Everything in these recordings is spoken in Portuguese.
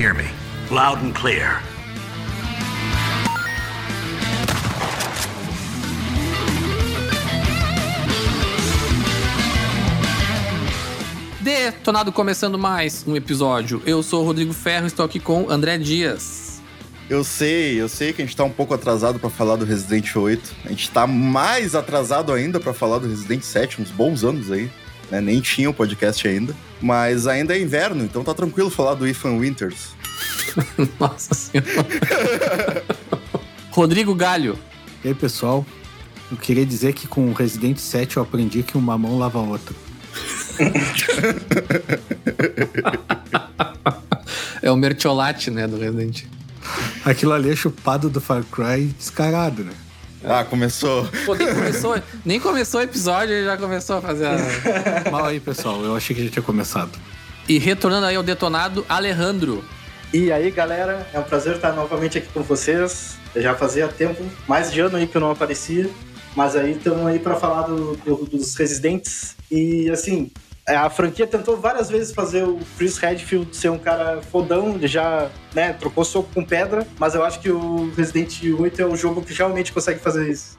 hear me? Loud and clear. Detonado começando mais um episódio. Eu sou o Rodrigo Ferro, estou aqui com André Dias. Eu sei, eu sei que a gente tá um pouco atrasado pra falar do Resident Evil 8. A gente tá mais atrasado ainda pra falar do Resident 7, uns bons anos aí. Né? Nem tinha o podcast ainda. Mas ainda é inverno, então tá tranquilo falar do Ethan Winters. Nossa senhora. Rodrigo Galho. E aí, pessoal? Eu queria dizer que com o Resident 7 eu aprendi que uma mão lava a outra. É o Mertiolate, né, do Resident. Aquilo ali é chupado do Far Cry descarado, né? Ah, começou. Pô, nem começou, nem começou o episódio e já começou a fazer a... Mal aí, pessoal. Eu achei que já tinha começado. E retornando aí ao detonado, Alejandro. E aí, galera, é um prazer estar novamente aqui com vocês. Eu já fazia tempo, mais de ano aí que eu não aparecia, mas aí estamos aí para falar do, do- dos Residentes. E assim, a franquia tentou várias vezes fazer o Chris Redfield ser um cara fodão, ele já né, trocou soco com pedra, mas eu acho que o Resident 8 é o jogo que realmente consegue fazer isso.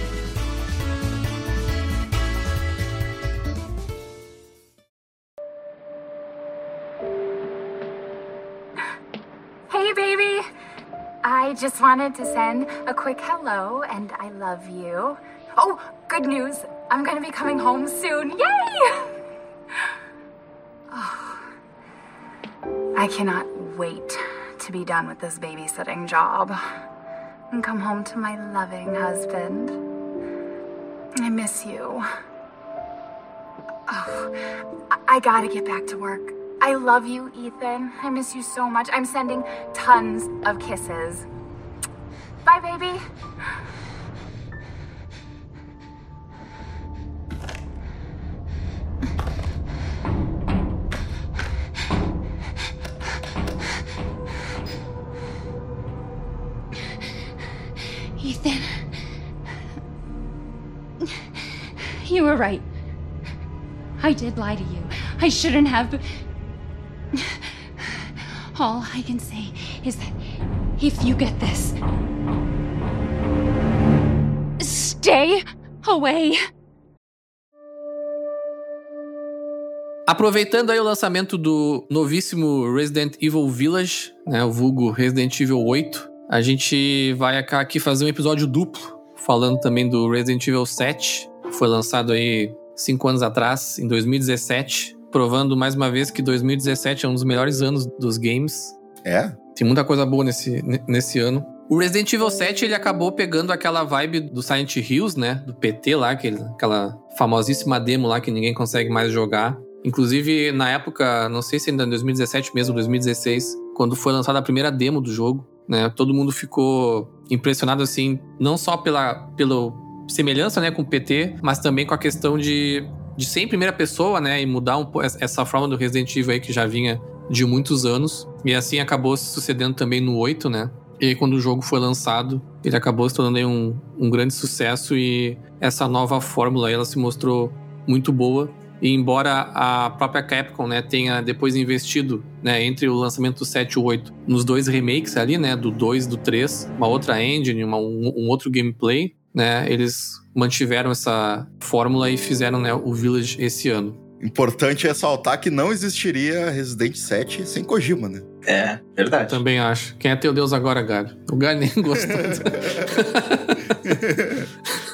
I just wanted to send a quick hello and I love you. Oh, good news! I'm gonna be coming home soon. Yay! Oh, I cannot wait to be done with this babysitting job and come home to my loving husband. I miss you. Oh, I gotta get back to work. I love you, Ethan. I miss you so much. I'm sending tons of kisses. Bye, baby. Ethan. You were right. I did lie to you. I shouldn't have. All I can say is that if you get this, stay away. Aproveitando aí o lançamento do novíssimo Resident Evil Village, né, o vulgo Resident Evil 8, a gente vai aqui fazer um episódio duplo, falando também do Resident Evil 7, que foi lançado aí cinco anos atrás, em 2017, provando mais uma vez que 2017 é um dos melhores anos dos games. É? Tem muita coisa boa nesse, ne- nesse ano. O Resident Evil 7 ele acabou pegando aquela vibe do Silent Hills, né? Do PT lá, aquele, aquela famosíssima demo lá que ninguém consegue mais jogar. Inclusive, na época, não sei se ainda em 2017 mesmo, 2016, quando foi lançada a primeira demo do jogo, né? Todo mundo ficou impressionado, assim, não só pela, pela semelhança né, com o PT, mas também com a questão de, de ser em primeira pessoa, né? E mudar um, essa forma do Resident Evil aí que já vinha de muitos anos. E assim acabou se sucedendo também no 8, né? E aí, quando o jogo foi lançado, ele acabou se tornando um, um grande sucesso e essa nova fórmula ela se mostrou muito boa. E embora a própria Capcom, né, tenha depois investido, né, entre o lançamento do 7 e o 8, nos dois remakes ali, né, do 2 e do 3, uma outra engine, uma, um, um outro gameplay, né, eles mantiveram essa fórmula e fizeram, né, o Village esse ano. Importante ressaltar que não existiria Resident 7 sem Kojima, né? É, verdade. Também acho. Quem é teu Deus agora, Galho? O Galho nem gostou.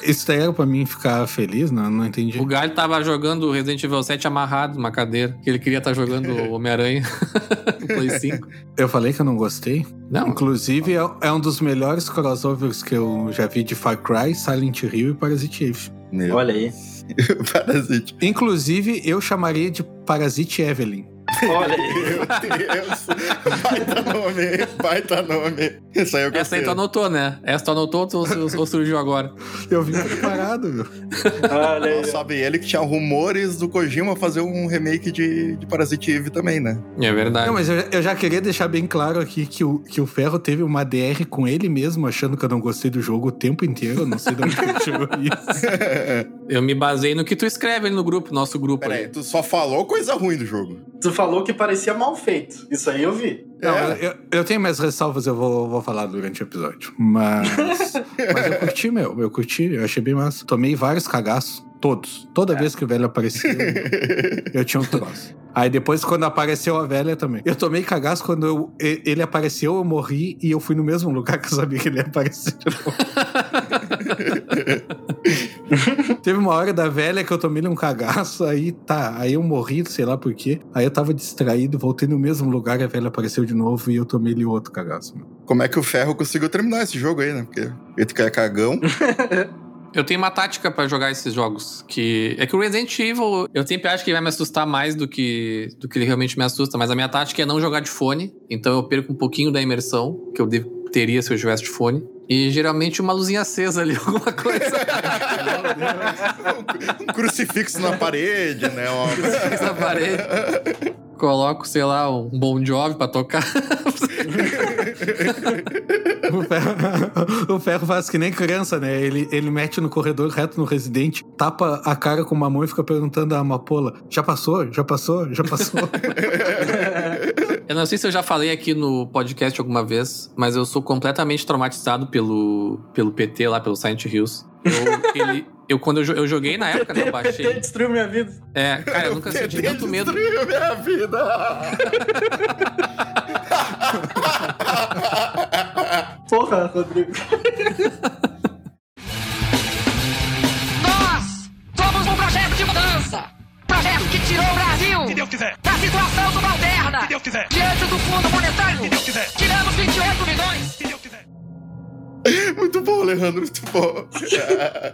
Isso daí era pra mim ficar feliz, não, não entendi. o Galho tava jogando Resident Evil 7 amarrado numa cadeira, que ele queria estar jogando Homem-Aranha no Play 5. Eu falei que eu não gostei. Não, Inclusive, é, é um dos melhores crossovers que eu já vi de Far Cry, Silent Hill e Parasite Eve. Olha aí. Parasite. Inclusive, eu chamaria de Parasite Evelyn. Olha aí. Meu Deus. Baita nome, baita nome. Isso aí eu essa gostei. aí tu anotou, né? Essa tu anotou ou, ou surgiu agora? Eu vim preparado, meu. Olha aí. Sabe ele que tinha rumores do Kojima fazer um remake de, de Parasite Eve também, né? É verdade. Não, mas eu, eu já queria deixar bem claro aqui que o, que o Ferro teve uma DR com ele mesmo, achando que eu não gostei do jogo o tempo inteiro. Eu não sei de onde ele tirou isso. Eu me basei no que tu escreve ali no grupo, nosso grupo. Pera aí, ali. tu só falou coisa ruim do jogo. Tu falou que parecia mal feito. Isso aí eu vi. Não, É. eu, eu tenho minhas ressalvas, eu vou, vou falar durante o episódio. Mas, mas eu curti, meu. Eu curti, eu achei bem massa. Tomei vários cagaços. Todos. Toda vez que o velho aparecia, eu, tinha um troço. Aí depois, quando apareceu a velha também. Eu tomei cagaço quando eu- ele apareceu, eu morri e eu fui no mesmo lugar que eu sabia que ele ia aparecer de novo. Teve uma hora da velha que eu tomei um cagaço, aí tá, aí eu morri, sei lá por quê. Aí eu tava distraído, voltei no mesmo lugar, a velha apareceu de novo e eu tomei ele outro cagaço. Como é que o Ferro conseguiu terminar esse jogo aí, né? Porque ele que é cagão. Eu tenho uma tática pra jogar esses jogos, que é que o Resident Evil, eu sempre acho que ele vai me assustar mais do que do que ele realmente me assusta, mas a minha tática é não jogar de fone, então eu perco um pouquinho da imersão que eu teria se eu tivesse de fone. E geralmente uma luzinha acesa ali, alguma coisa um crucifixo na parede, né? Uma... na parede. Coloco, sei lá, um Bon Jovi pra tocar. O ferro, o ferro faz que nem criança, né? Ele, ele mete no corredor reto no residente, tapa a cara com uma mão e fica perguntando à amapola: já passou? Já passou? Já passou? Eu não sei se eu já falei aqui no podcast alguma vez, mas eu sou completamente traumatizado pelo, pelo PT lá, pelo Silent Hills. Eu, ele- eu quando eu, eu joguei na época, né, eu PT baixei. destruiu minha vida. É, cara, eu nunca senti tanto medo. Destruiu minha vida. Porra, Rodrigo. Nós somos um projeto de mudança. Projeto que tirou o Brasil Se Deus quiser, da situação subalterna. se Deus quiser, Diante do Fundo Monetário, se Deus quiser, tiramos 28 milhões. se Deus quiser. Muito bom, Alejandro, muito bom.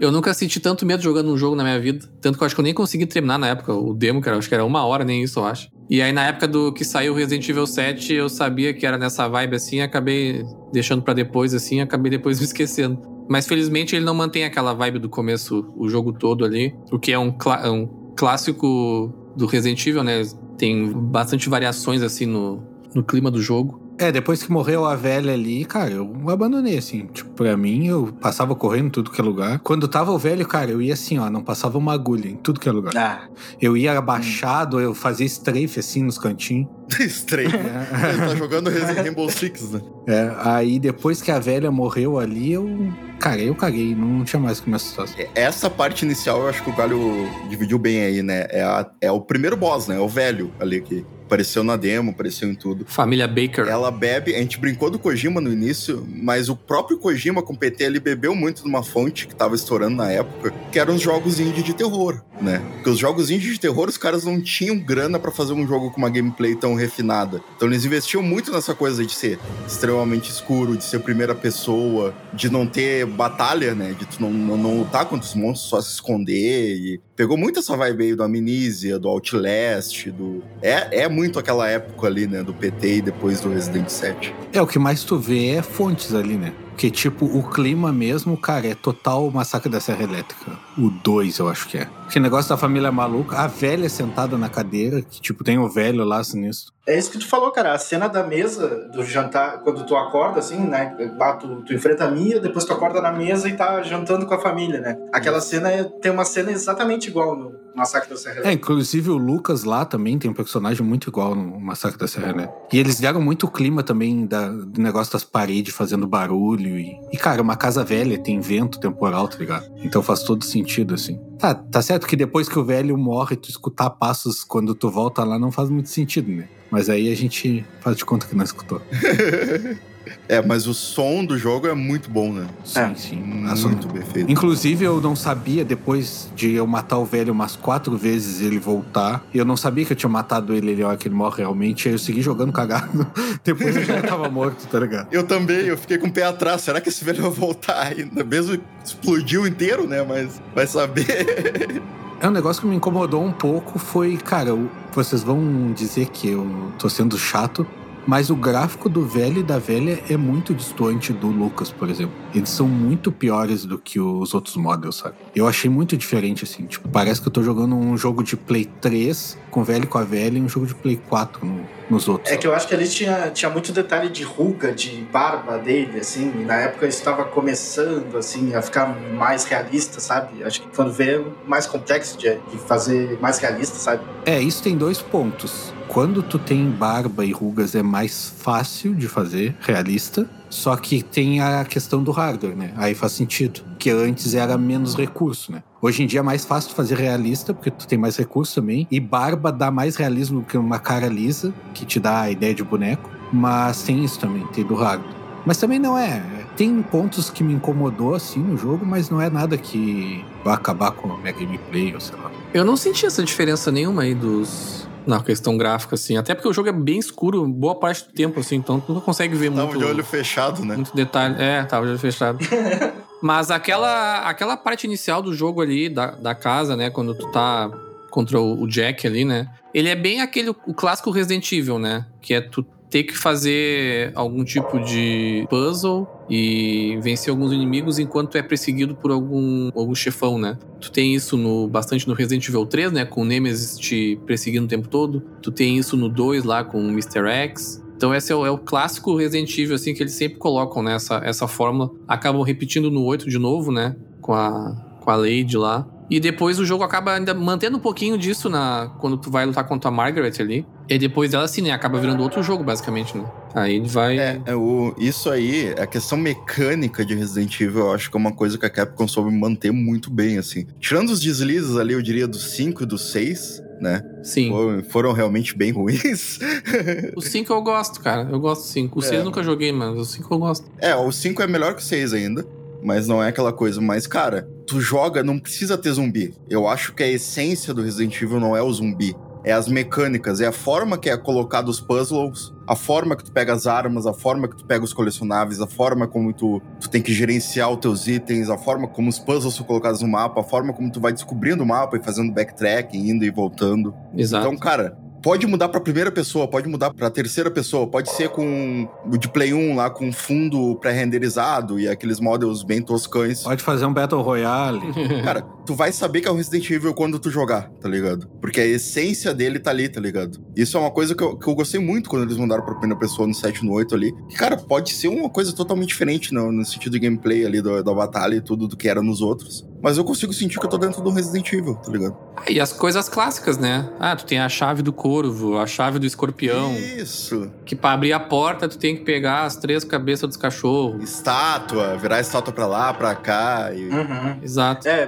Eu nunca senti tanto medo jogando um jogo na minha vida. Tanto que eu acho que eu nem consegui terminar na época. O demo, cara, acho que era uma hora, nem isso, eu acho. E aí, na época do que saiu Resident Evil 7, eu sabia que era nessa vibe assim, acabei deixando pra depois, assim, acabei depois me esquecendo. Mas felizmente ele não mantém aquela vibe do começo o jogo todo ali. O que é um, um clássico do Resident Evil, né? Tem bastante variações assim no, no clima do jogo. É, depois que morreu a velha ali, cara, eu abandonei, assim. Tipo, pra mim, eu passava correndo em tudo que é lugar. Quando tava o velho, cara, eu ia assim, ó, não passava uma agulha em tudo que é lugar. Ah, Eu ia abaixado, eu fazia strafe, assim, nos cantinhos. Estranho. Ele tá jogando Resident Rainbow Six, né? É, aí depois que a velha morreu ali, eu. Cara, eu caguei, não tinha mais o que me assustar. Essa parte inicial eu acho que o Galho dividiu bem aí, né? É, a- é o primeiro boss, né? É o velho ali que apareceu na demo, apareceu em tudo. Família Baker. Ela bebe, a gente brincou do Kojima no início, mas o próprio Kojima com o PT ele bebeu muito de uma fonte que tava estourando na época, que eram os jogos indie de terror, né? Porque os jogos indie de terror, os caras não tinham grana pra fazer um jogo com uma gameplay tão refinada. Então eles investiam muito nessa coisa de ser extremamente escuro, de ser primeira pessoa, de não ter batalha, né? De tu não, não, não lutar contra os monstros, só se esconder. E pegou muito essa vibe aí do Amnesia, do Outlast, do... É, é muito aquela época ali, né? Do PT e depois do Resident 7. É, o que mais tu vê é fontes ali, né? Porque, tipo, o clima mesmo, cara, é total massacre da Serra Elétrica. O 2, eu acho que é. Que negócio da família maluca. A velha sentada na cadeira, que tipo, tem o velho lá sinistro. É isso que tu falou, cara. A cena da mesa do jantar, quando tu acorda, assim, né? Tu, tu enfrenta a Mia, depois tu acorda na mesa e tá jantando com a família, né? Aquela cena é- tem uma cena exatamente igual no Massacre da Serra É, inclusive o Lucas lá também tem um personagem muito igual no Massacre da Serra Elétrica. E eles deram muito clima também da, do negócio das paredes fazendo barulho. E, e, cara, uma casa velha tem vento temporal, tá ligado? Então faz todo sentido, assim. Tá, tá certo que depois que o velho morre, tu escutar passos quando tu volta lá não faz muito sentido, né? Mas aí a gente faz de conta que não escutou. É, mas o som do jogo é muito bom, né? Sim, É. sim. Muito bem feito. Inclusive, eu não sabia, depois de eu matar o velho umas quatro vezes e ele voltar, e eu não sabia que eu tinha matado ele ele, hora que ele morre realmente, aí eu segui jogando cagado. depois eu já tava morto, tá ligado? Eu também, eu fiquei com o pé atrás. Será que esse velho vai voltar ainda? Mesmo explodiu inteiro, né? Mas vai saber. É um negócio que me incomodou um pouco, foi, cara, vocês vão dizer que eu tô sendo chato, mas o gráfico do velho e da velha é muito distante do Lucas, por exemplo. Eles são muito piores do que os outros models, sabe? Eu achei muito diferente, assim. Tipo, parece que eu tô jogando um jogo de Play 3 com velho e com a velha e um jogo de Play 4 no- nos outros. É que eu acho que ali tinha, tinha muito detalhe de ruga, de barba dele, assim, e na época isso estava começando, assim, a ficar mais realista, sabe? Acho que quando vê é mais complexo de, de fazer mais realista, sabe? É, isso tem dois pontos. Quando tu tem barba e rugas é mais fácil de fazer, realista. Só que tem a questão do hardware, né? Aí faz sentido. Que antes era menos recurso, né? Hoje em dia é mais fácil fazer realista, porque tu tem mais recurso também. E barba dá mais realismo do que uma cara lisa, que te dá a ideia de boneco. Mas tem isso também, tem do hardware. Mas também não é. Tem pontos que me incomodou assim no jogo, mas não é nada que vai acabar com a minha gameplay, ou sei lá. Eu não senti essa diferença nenhuma aí dos. Na questão gráfica, assim. Até porque o jogo é bem escuro boa parte do tempo, assim. Então tu não consegue ver Tava muito, de olho fechado, né? muito detalhe. É, tava de olho fechado. Mas aquela, aquela parte inicial do jogo ali, da, da casa, né? Quando tu tá contra o, o Jack ali, né? Ele é bem aquele, o clássico Resident Evil, né? Que é tu ter que fazer algum tipo de puzzle e vencer alguns inimigos enquanto é perseguido por algum, algum chefão, né? Tu tem isso no, bastante no Resident Evil 3, né? Com o Nemesis te perseguindo o tempo todo. Tu tem isso no 2 lá com o Mr. X. Então esse é o, é o clássico Resident Evil, assim, que eles sempre colocam, né? Essa, essa fórmula. Acabam repetindo no 8 de novo, né? Com a, com a Lady lá. E depois o jogo acaba ainda mantendo um pouquinho disso na quando tu vai lutar contra a Margaret ali. E depois dela, assim, né? Acaba virando outro jogo, basicamente, né? Aí ele vai... É, é o, isso aí, a questão mecânica de Resident Evil, eu acho que é uma coisa que a Capcom soube manter muito bem, assim. Tirando os deslizes ali, eu diria, do 5 e do 6, né? Sim. Foram, foram realmente bem ruins. O 5 eu gosto, cara. Eu gosto do 5. O 6 É. eu nunca joguei, mas o 5 eu gosto. é, o 5 é melhor que o 6 ainda, mas não é aquela coisa. Mas, cara, tu joga, não precisa ter zumbi. Eu acho que a essência do Resident Evil não é o zumbi. É as mecânicas, é a forma que é colocado os puzzles, a forma que tu pega as armas, a forma que tu pega os colecionáveis, a forma como tu, tu tem que gerenciar os teus itens, a forma como os puzzles são colocados no mapa, a forma como tu vai descobrindo o mapa e fazendo backtracking, indo e voltando. Exato. Então, cara, pode mudar pra primeira pessoa, pode mudar pra terceira pessoa, pode ser com o de Play 1 lá com fundo pré-renderizado e aqueles models bem toscães. Pode fazer um Battle Royale. Cara, tu vai saber que é um Resident Evil quando tu jogar, tá ligado? Porque a essência dele tá ali, tá ligado? Isso é uma coisa que eu, que eu gostei muito quando eles mudaram pra primeira pessoa no 7 e no 8 ali. Que, cara, pode ser uma coisa totalmente diferente no, no sentido de gameplay ali da, da batalha e tudo do que era nos outros. Mas eu consigo sentir que eu tô dentro do Resident Evil, tá ligado? Ah, e as coisas clássicas, né? Ah, tu tem a chave do corvo, a chave do escorpião. Isso. Que pra abrir a porta, tu tem que pegar as três cabeças dos cachorros. Estátua, virar a estátua pra lá, pra cá. E... Uhum. Exato. É,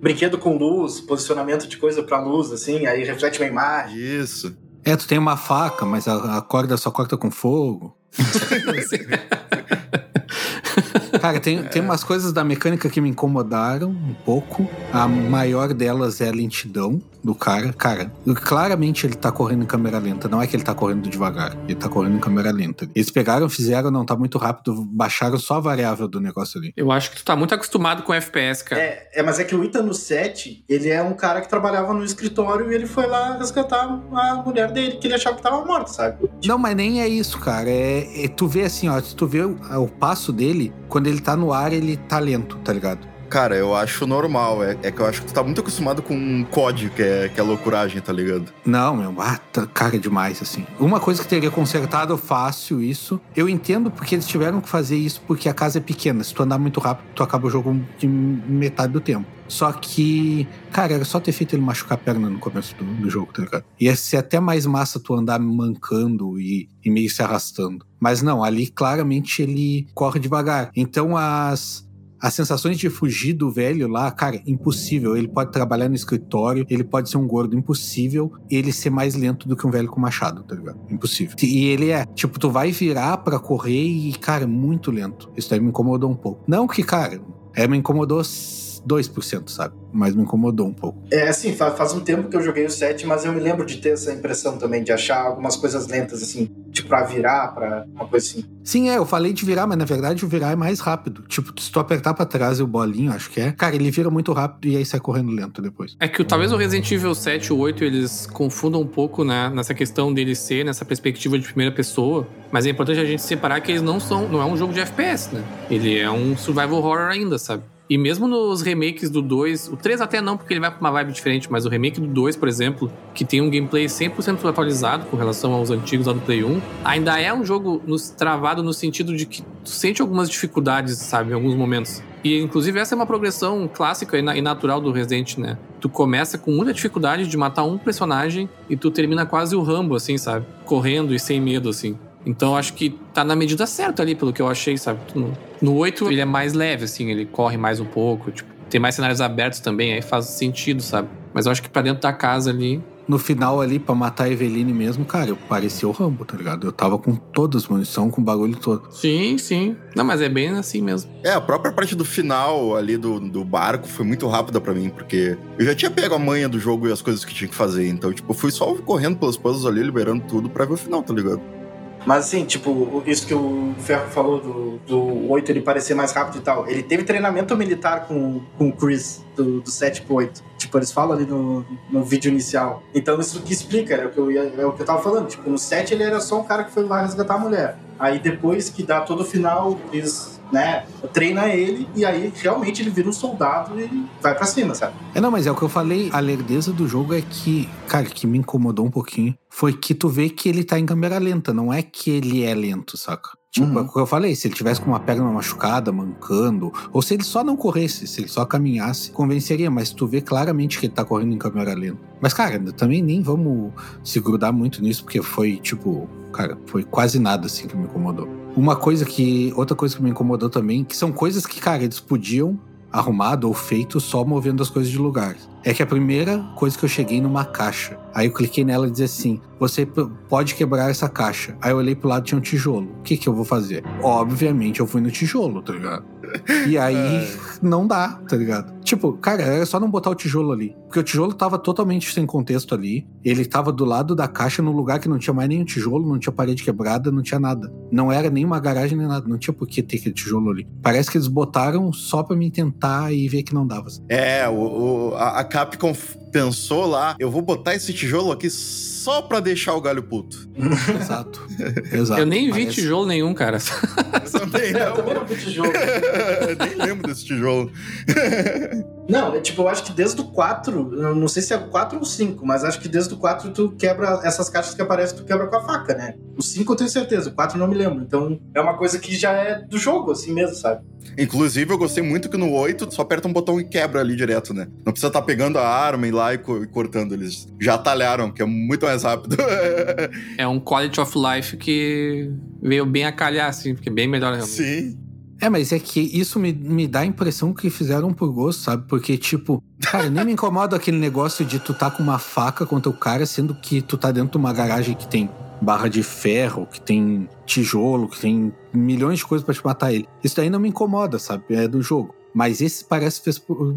brinquedo com luz, posicionamento de coisa pra luz, assim, aí reflete uma imagem. Isso. É, tu tem uma faca, mas a, a corda só corta com fogo. Cara, tem, tem umas coisas da mecânica que me incomodaram um pouco. A maior delas é a lentidão do cara. Cara, claramente ele tá correndo em câmera lenta. Não é que ele tá correndo devagar. Ele tá correndo em câmera lenta. Eles pegaram, fizeram, não tá muito rápido, baixaram só a variável do negócio ali. Eu acho que tu tá muito acostumado com FPS, cara. É, é, mas é que o Ita no 7, ele é um cara que trabalhava no escritório e ele foi lá resgatar a mulher dele, que ele achava que tava morta, sabe? Não, mas nem é isso, cara. É, é- tu vê assim, ó, tu vê o, o passo dele, quando ele tá no ar, ele tá lento, tá ligado? Cara, eu acho normal. É, é que eu acho que tu tá muito acostumado com um COD, que é, que é loucuragem, tá ligado? Não, meu, ah, tá cara demais, assim. Uma coisa que teria consertado fácil isso. Eu entendo porque eles tiveram que fazer isso porque a casa é pequena. Se tu andar muito rápido, tu acaba o jogo de metade do tempo. Só que, cara, era só ter feito ele machucar a perna no começo do, do jogo, tá ligado? Ia ser até mais massa tu andar mancando e, e meio se arrastando. Mas não, ali claramente ele corre devagar. Então as as sensações de fugir do velho lá, cara, impossível. Ele pode trabalhar no escritório, ele pode ser um gordo, impossível ele ser mais lento do que um velho com machado, tá ligado? Impossível. E ele é, tipo, tu vai virar para correr e, cara, muito lento. Isso aí me incomodou um pouco. Não que, cara, é, me incomodou 2%, sabe? Mas me incomodou um pouco. É, assim, faz um tempo que eu joguei o 7, mas eu me lembro de ter essa impressão também, de achar algumas coisas lentas, assim, pra virar, pra uma coisa assim. Sim, é, eu falei de virar, mas na verdade o virar é mais rápido. Tipo, se tu apertar pra trás e o bolinho, acho que é, cara, ele vira muito rápido e aí sai correndo lento depois. É que talvez o Resident Evil 7 e o 8 eles confundam um pouco, né, nessa questão dele ser nessa perspectiva de primeira pessoa, mas é importante a gente separar que eles não são, não é um jogo de FPS, né? Ele é um survival horror ainda, sabe? E mesmo nos remakes do 2, o 3 até não, porque ele vai pra uma vibe diferente, mas o remake do 2, por exemplo, que tem um gameplay 100% atualizado com relação aos antigos lá do Play 1, ainda é um jogo nos, travado no sentido de que tu sente algumas dificuldades, sabe, em alguns momentos. E inclusive essa é uma progressão clássica e natural do Resident, né? Tu começa com muita dificuldade de matar um personagem e tu termina quase o Rambo, assim, sabe? Correndo e sem medo, assim. Então acho que tá na medida certa ali, pelo que eu achei, sabe? No, no 8 ele é mais leve, assim, ele corre mais um pouco, tipo, tem mais cenários abertos também, aí faz sentido, sabe? Mas eu acho que pra dentro da casa ali. No final ali, pra matar a Eveline mesmo, cara, eu parecia o Rambo, tá ligado? Eu tava com todas as munição, com o bagulho todo. Sim, sim. Não, mas é bem assim mesmo. É, a própria parte do final ali do, do barco foi muito rápida para mim, porque eu já tinha pego a manha do jogo e as coisas que tinha que fazer. Então, tipo, eu fui só correndo pelas puzzles ali, liberando tudo pra ver o final, tá ligado? Mas assim, tipo, isso que o Ferro falou do, do 8 ele parecer mais rápido e tal. Ele teve treinamento militar com, com o Chris, do, do 7 pro 8. Tipo, eles falam ali no, no vídeo inicial. Então isso que explica, é o que, eu ia, é o que eu tava falando. Tipo, no 7 ele era só um cara que foi lá resgatar a mulher. Aí depois que dá todo o final, eles né, treina ele e aí realmente ele vira um soldado e vai para cima, sabe? É, não, mas é o que eu falei, a lerdeza do jogo é que, cara, que me incomodou um pouquinho foi que tu vê que ele tá em câmera lenta, não é que ele é lento, saca? Tipo, uhum. é o que eu falei, se ele tivesse com uma perna machucada, mancando, ou se ele só não corresse, se ele só caminhasse, convenceria, mas tu vê claramente que ele tá correndo em câmera lenta. Mas, cara, também nem vamos se grudar muito nisso, porque foi, tipo, cara, foi quase nada assim que me incomodou. Uma coisa que. Outra coisa que me incomodou também, que são coisas que, cara, eles podiam arrumado ou feito só movendo as coisas de lugar. É que a primeira coisa que eu cheguei numa caixa. Aí eu cliquei nela e disse assim: você pode quebrar essa caixa. Aí eu olhei pro lado e tinha um tijolo. O que que eu vou fazer? Obviamente eu fui no tijolo, tá ligado? E aí é. não dá, tá ligado? Tipo, cara, era só não botar o tijolo ali. Porque o tijolo tava totalmente sem contexto ali. Ele tava do lado da caixa, num lugar que não tinha mais nenhum tijolo, não tinha parede quebrada, não tinha nada. Não era nem uma garagem nem nada. Não tinha por que ter aquele tijolo ali. Parece que eles botaram só pra me tentar e ver que não dava. É, o, o a Capcom pensou lá, eu vou botar esse tijolo aqui só pra deixar o galho puto. Exato. Exato. Eu nem vi tijolo nenhum, cara. Eu também não. Eu também não vi tijolo. nem lembro desse tijolo. Não, é tipo, eu acho que desde o 4, não sei se é o 4 ou o 5, mas acho que desde o 4 tu quebra essas caixas que aparecem, tu quebra com a faca, né? O 5 eu tenho certeza, o 4 não me lembro. Então é uma coisa que já é do jogo, assim mesmo, sabe? Inclusive, eu gostei muito que no 8 tu só aperta um botão e quebra ali direto, né? Não precisa estar tá pegando a arma e lá e, co e cortando. Eles já talharam, que é muito mais rápido. é um quality of life que veio bem a calhar, assim, porque é bem melhor realmente. Sim. É, mas é que isso me, me dá a impressão que fizeram por gosto, sabe? Porque, tipo, cara, nem me incomoda aquele negócio de tu tá com uma faca contra o cara, sendo que tu tá dentro de uma garagem que tem barra de ferro, que tem tijolo, que tem milhões de coisas para te matar ele. Isso daí não me incomoda, sabe? É do jogo. Mas esse parece que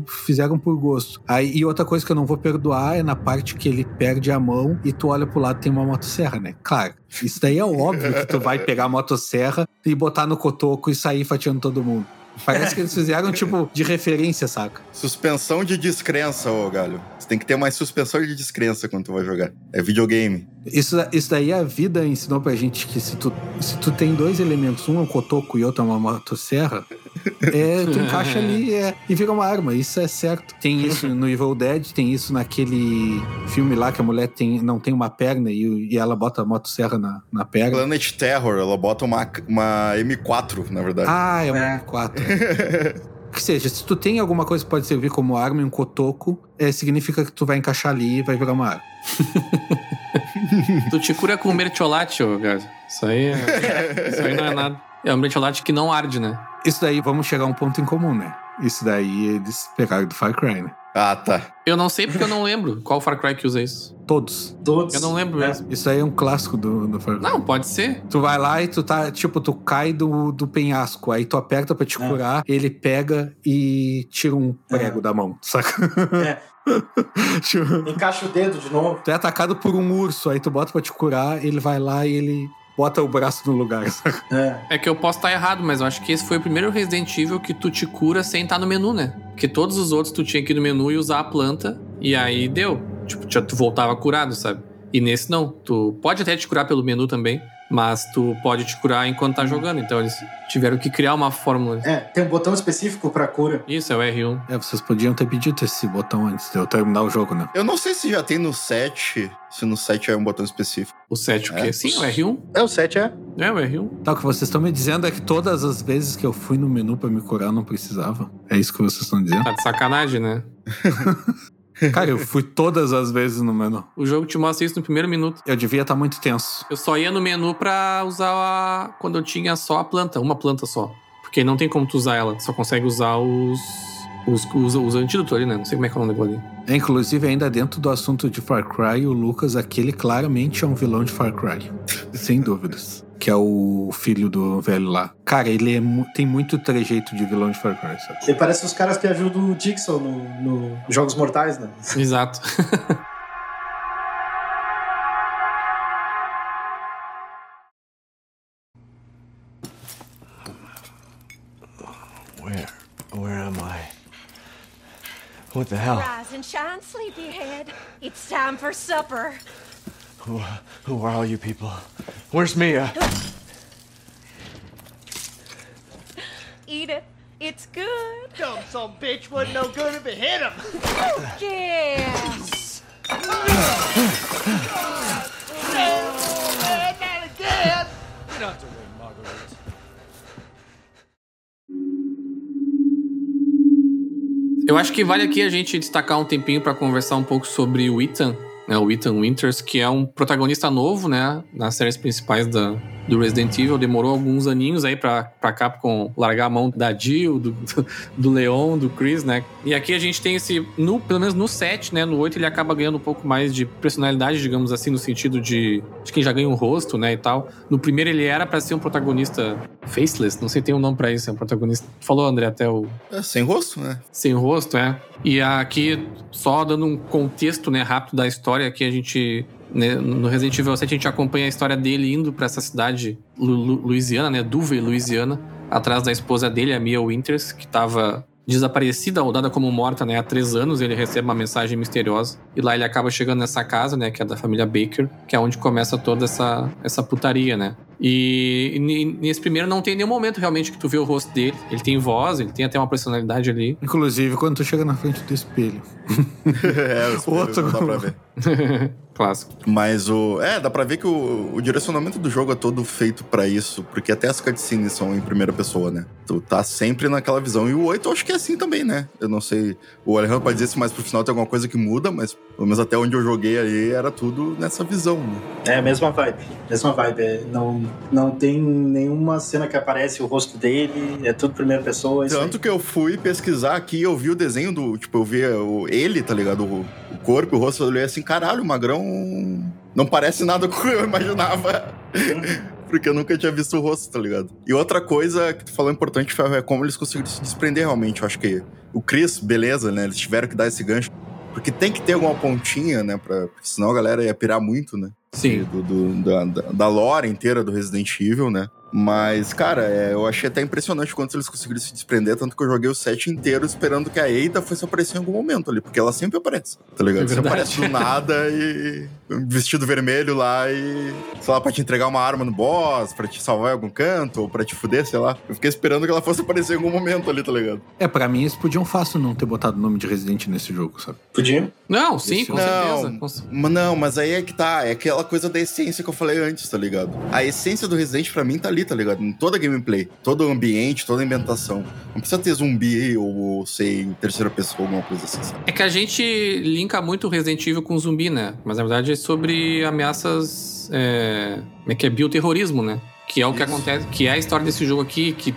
fizeram por gosto. Aí, e outra coisa que eu não vou perdoar é na parte que ele perde a mão e tu olha pro lado tem uma motosserra, né? Claro, isso daí é óbvio que tu vai pegar a motosserra e botar no cotoco e sair fatiando todo mundo. Parece que eles fizeram, tipo, de referência, saca? Suspensão de descrença, ô galho. Tem que ter mais suspensão de descrença quando tu vai jogar. É videogame. Isso, isso daí a vida ensinou pra gente que se tu, se tu tem dois elementos, um é um cotoco e outro é uma motosserra, É, tu encaixa ali é, e vira uma arma, isso é certo. Tem isso no Evil Dead, tem isso naquele filme lá que a mulher tem, não tem uma perna e, e ela bota a motosserra na, na perna. Planet Terror, ela bota uma, uma M4, na verdade. Ah, é uma M4. Que seja, se tu tem alguma coisa que pode servir como arma e um cotoco, é, significa que tu vai encaixar ali e vai virar uma arma. tu te cura com mertiolate, ô, cara. Isso aí, é, isso aí não é nada. É um mertiolate que não arde, né? Isso daí, vamos chegar a um ponto em comum, né? Isso daí eles pegaram do Far Cry, né? Ah, tá. Eu não sei porque eu não lembro qual Far Cry que usa isso. Todos. Todos. Eu não lembro mesmo. Isso aí é um clássico do, do Far Cry. Não, pode ser. Tu vai lá e tu tá, tipo, tu cai do, do penhasco, aí tu aperta pra te É. curar, ele pega e tira um prego da mão, saca? É. Tipo, Encaixa o dedo de novo. tu é atacado por um urso, aí tu bota pra te curar, ele vai lá e ele bota o braço no lugar, saca? É. É que eu posso estar errado, mas eu acho que esse foi o primeiro Resident Evil que tu te cura sem estar no menu, né? Porque todos os outros tu tinha que ir no menu e usar a planta, e aí deu. Tipo, tu voltava curado, sabe? E nesse não. Tu pode até te curar pelo menu também, mas tu pode te curar enquanto tá jogando. Então eles tiveram que criar uma fórmula. É, tem um botão específico pra cura. Isso, é o R1. É, vocês podiam ter pedido esse botão antes de eu terminar o jogo, né? Eu não sei se já tem no 7, se no 7 é um botão específico. O 7 o quê? É. Sim, o R1. É, o 7 é. É, o R1. Tá, o que vocês estão me dizendo é que todas as vezes que eu fui no menu pra me curar, eu não precisava. É isso que vocês estão dizendo? Tá de sacanagem, né? Cara, eu fui todas as vezes no menu. O jogo te mostra isso no primeiro minuto. Eu devia estar muito tenso. Eu só ia no menu pra usar a... quando eu tinha só a planta, uma planta só. Porque não tem como tu usar ela, tu só consegue usar os. Os, os, os antídotos ali, né? Não sei como é que é o nome ali. É, inclusive, ainda dentro do assunto de Far Cry, o Lucas, aquele claramente é um vilão de Far Cry. Sem dúvidas. Que é o filho do velho lá. Cara, ele é tem muito trejeito de vilão de Far Cry, sabe? Ele parece os caras que ajudam o Dixon no, no Jogos Mortais, né? Exato. Where? Where am I? What the hell? Rise and shine, sleepyhead. It's time for supper. Who, who are all you people? Where's Mia? Eat it. It's good. Dumb some bitch wasn't no good if it hit him. Yes. not again. Marguerite. Eu acho que vale aqui a gente destacar um tempinho pra conversar um pouco sobre o Ethan, né? O Ethan Winters, que é um protagonista novo, né? Nas séries principais da, do Resident Evil. Demorou alguns aninhos aí pra, pra Capcom largar a mão da Jill, do, do Leon, do Chris, né? E aqui a gente tem esse, no, pelo menos no 7, né? No 8 ele acaba ganhando um pouco mais de personalidade, digamos assim, no sentido de, de quem já ganha um rosto, né? E tal. No primeiro ele era pra ser um protagonista faceless, não sei tem um nome pra isso, é um protagonista. Falou, André, até o É sem rosto, né? sem rosto, é. E aqui, só dando um contexto né, rápido da história, que a gente. Né, no Resident Evil 7, a gente acompanha a história dele indo pra essa cidade Lu- Lu- Louisiana, né? Duvey, Louisiana, atrás da esposa dele, a Mia Winters, que tava desaparecida ou dada como morta né, há três anos. Ele recebe uma mensagem misteriosa. E lá ele acaba chegando nessa casa, né? Que é da família Baker, que é onde começa toda essa, essa putaria, né? E, e nesse primeiro não tem nenhum momento realmente que tu vê o rosto dele. Ele tem voz, ele tem até uma personalidade ali. Inclusive, quando tu chega na frente do espelho. é, os Outro. não dá pra ver. Clássico. Mas o. É, dá pra ver que o, o direcionamento do jogo é todo feito pra isso, porque até as cutscenes são em primeira pessoa, né? Tu tá sempre naquela visão. E o 8 eu acho que é assim também, né? Eu não sei. O Alejandro pode dizer se mais pro final tem alguma coisa que muda, mas pelo menos até onde eu joguei ali era tudo nessa visão, né? É a mesma vibe. Mesma vibe. É, não, não tem nenhuma cena que aparece o rosto dele. É tudo primeira pessoa. é. Tanto que eu fui pesquisar aqui e eu vi o desenho do. Tipo, eu vi o, ele, tá ligado? O, o corpo, o rosto, olhei assim, caralho, o magrão. Não parece nada com o que eu imaginava. Porque eu nunca tinha visto o rosto, tá ligado? E outra coisa que tu falou importante é como eles conseguiram se desprender realmente. Eu acho que o Chris, beleza, né? Eles tiveram que dar esse gancho. Porque tem que ter alguma pontinha, né? Pra, porque senão a galera ia pirar muito, né? Sim. Do, do- da, da- lore inteira do Resident Evil, né? Mas, cara, é, eu achei até impressionante quanto eles conseguiram se desprender, tanto que eu joguei o set inteiro esperando que a Eita fosse aparecer em algum momento ali, porque ela sempre aparece, tá ligado? É Você aparece do nada e. vestido vermelho lá e. sei lá, pra te entregar uma arma no boss, pra te salvar em algum canto, ou pra te fuder, sei lá. Eu fiquei esperando que ela fosse aparecer em algum momento ali, tá ligado? É, pra mim eles podiam fácil não ter botado o nome de Resident nesse jogo, sabe? Podia? Não, sim, com certeza. Não, Com cer- mas não, mas aí é que tá. É aquela coisa da essência que eu falei antes, tá ligado? A essência do Resident pra mim tá ali, tá ligado? Em toda a gameplay, todo o ambiente, toda a ambientação. Não precisa ter zumbi ou, ou sei, em terceira pessoa, alguma coisa assim, sabe? É que a gente linka muito o Resident Evil com zumbi, né? Mas na verdade sobre ameaças. É... Como é que é? Bioterrorismo, né? Que é o que Isso. acontece, que é a história desse jogo aqui, que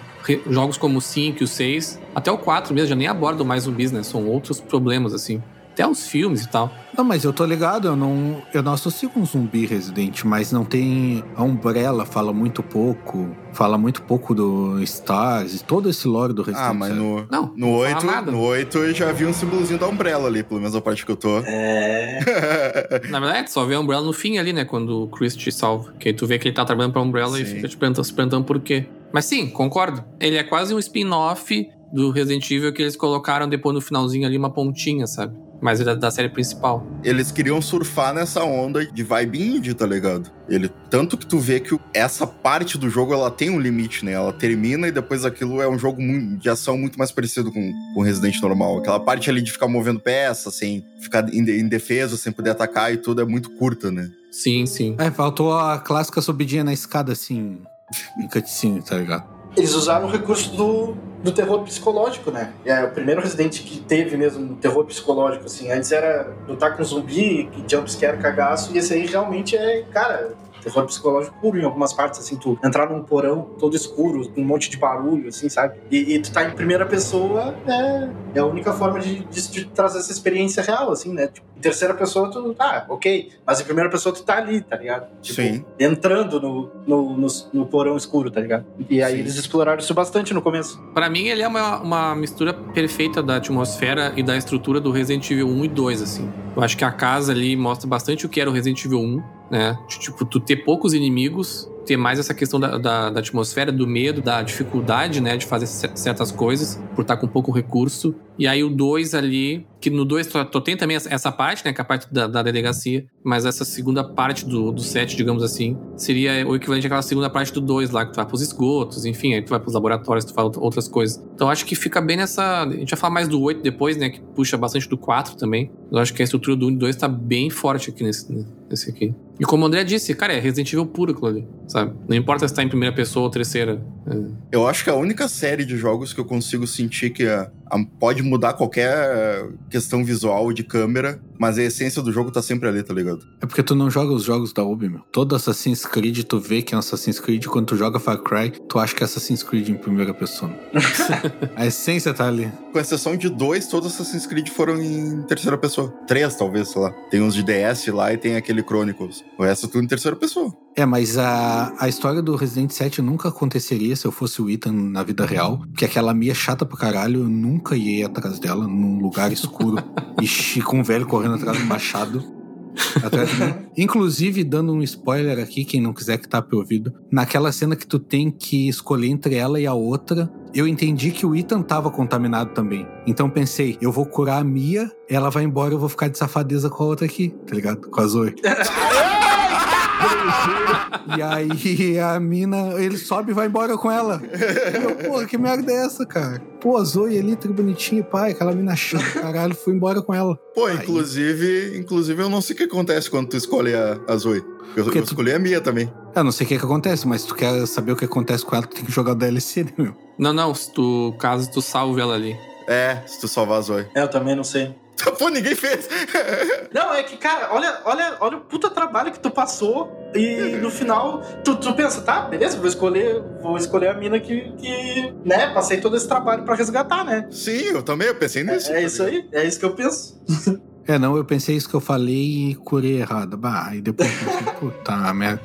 jogos como o 5 e o 6, até o 4 mesmo, já nem abordam mais zumbis, né? São outros problemas, assim. Até os filmes e tal. Não, mas eu tô ligado, eu não, eu não associo com zumbi Resident, mas não tem. A Umbrella fala muito pouco, fala muito pouco do Stars e todo esse lore do Resident. Ah, mas no, Não, no não 8, fala nada. no 8 eu já vi um símbolozinho da Umbrella ali, pelo menos a parte que eu tô. É. Na verdade, tu só vê a Umbrella no fim ali, né? Quando o Chris te salva. Que aí tu vê que ele tá trabalhando pra Umbrella e Sim. fica te perguntando, se perguntando por quê. Mas sim, concordo. Ele é quase um spin-off do Resident Evil que eles colocaram depois no finalzinho ali uma pontinha, sabe? Mas é da, da série principal. Eles queriam surfar nessa onda de vibe indie, tá ligado? Ele, tanto que tu vê que essa parte do jogo ela tem um limite, né? Ela termina e depois aquilo é um jogo de ação muito mais parecido com com Resident normal. Aquela parte ali de ficar movendo peça, sem ficar em, de- em defesa, sem poder atacar e tudo é muito curta, né? Sim, sim. É, faltou a clássica subidinha na escada, assim, em cutscene, tá ligado? Eles usaram o recurso do, do terror psicológico, né? É o primeiro Resident que teve mesmo terror psicológico, assim. Antes era lutar com zumbi, jumpscare, cagaço, e esse aí realmente é, cara, terror psicológico puro em algumas partes, assim. Tu entrar num porão todo escuro, com um monte de barulho, assim, sabe? E, e tu tá em primeira pessoa, é, é a única forma de, de, de trazer essa experiência real, assim, né? Tipo, em terceira pessoa tu, tá, ok. Mas em primeira pessoa tu tá ali, tá ligado? Tipo, Sim. entrando no, no, no, no porão escuro, tá ligado? E aí Sim. eles exploraram isso bastante no começo. Pra mim, ele é uma, uma mistura perfeita da atmosfera e da estrutura do Resident Evil 1 e 2, assim. Eu acho que a casa ali mostra bastante o que era o Resident Evil 1, né? Tipo, tu ter poucos inimigos, ter mais essa questão da, da, da atmosfera, do medo, da dificuldade, né? De fazer cer- certas coisas, por estar com pouco recurso. E aí o 2 ali, que no 2 tu, tem também essa- parte, né? Que é a parte da, da delegacia, mas essa segunda parte do, do set, digamos assim, seria o equivalente àquela segunda parte do 2 lá, que tu vai pros esgotos, enfim, aí tu vai pros laboratórios, tu out- outras coisas. Então acho que fica bem nessa. A gente vai falar mais do 8 depois, né? Que puxa bastante do 4 também. Eu acho que a estrutura do 1 e 2 tá bem forte aqui nesse, nesse aqui. E como o André disse, cara, é Resident Evil puro aquilo ali, sabe? Não importa se tá em primeira pessoa ou terceira. É. Eu acho que a única série de jogos que eu consigo sentir que a- a- pode mudar qualquer questão visual de câmera, mas a essência do jogo tá sempre ali, tá ligado? É porque tu não joga os jogos da Ubi, meu. Todo Assassin's Creed, tu vê que é um Assassin's Creed. Quando tu joga Far Cry, tu acha que é Assassin's Creed em primeira pessoa. a essência tá ali. Com exceção de dois, todos os Assassin's Creed foram em terceira pessoa. Três, talvez, sei lá. Tem uns de DS lá e tem aquele Chronicles. O resto tudo em terceira pessoa. É, mas a, a história do Resident 7 nunca aconteceria se eu fosse o Ethan na vida real. Porque aquela Mia chata pra caralho, eu nunca ia atrás dela num lugar escuro e com um velho correndo atrás do machado. Atrás de mim. Inclusive, dando um spoiler aqui, quem não quiser que tape o ouvido, naquela cena que tu tem que escolher entre ela e a outra, eu entendi que o Ethan tava contaminado também. Então pensei, eu vou curar a Mia, ela vai embora, eu vou ficar de safadeza com a outra aqui, tá ligado? Com a Zoe. E aí a mina, ele sobe e vai embora com ela. Eu, porra, que merda é essa, cara? Pô, a Zoe ali, tri bonitinha, pai, aquela mina chata, caralho, fui embora com ela. Pô, Aí. inclusive, inclusive eu não sei o que acontece quando tu escolhe a, a Zoe. Eu, Porque eu tu- escolhi a Mia também. Eu não sei o que que acontece, mas se tu quer saber o que acontece com ela, tu tem que jogar o DLC, né, meu? Não, não, se tu, caso tu salve ela ali. É, se tu salvar a Zoe. É, eu também não sei. Pô, ninguém fez. Não, é que, cara, olha, olha, olha o puta trabalho que tu passou e no final tu, tu pensa, tá, beleza, vou escolher, vou escolher a mina que, que né, passei todo esse trabalho pra resgatar, né? Sim, eu também, eu pensei nisso. É isso aí, é isso que eu penso. É, não, eu pensei isso que eu falei e curei errado. Bah, aí depois eu pensei, puta merda.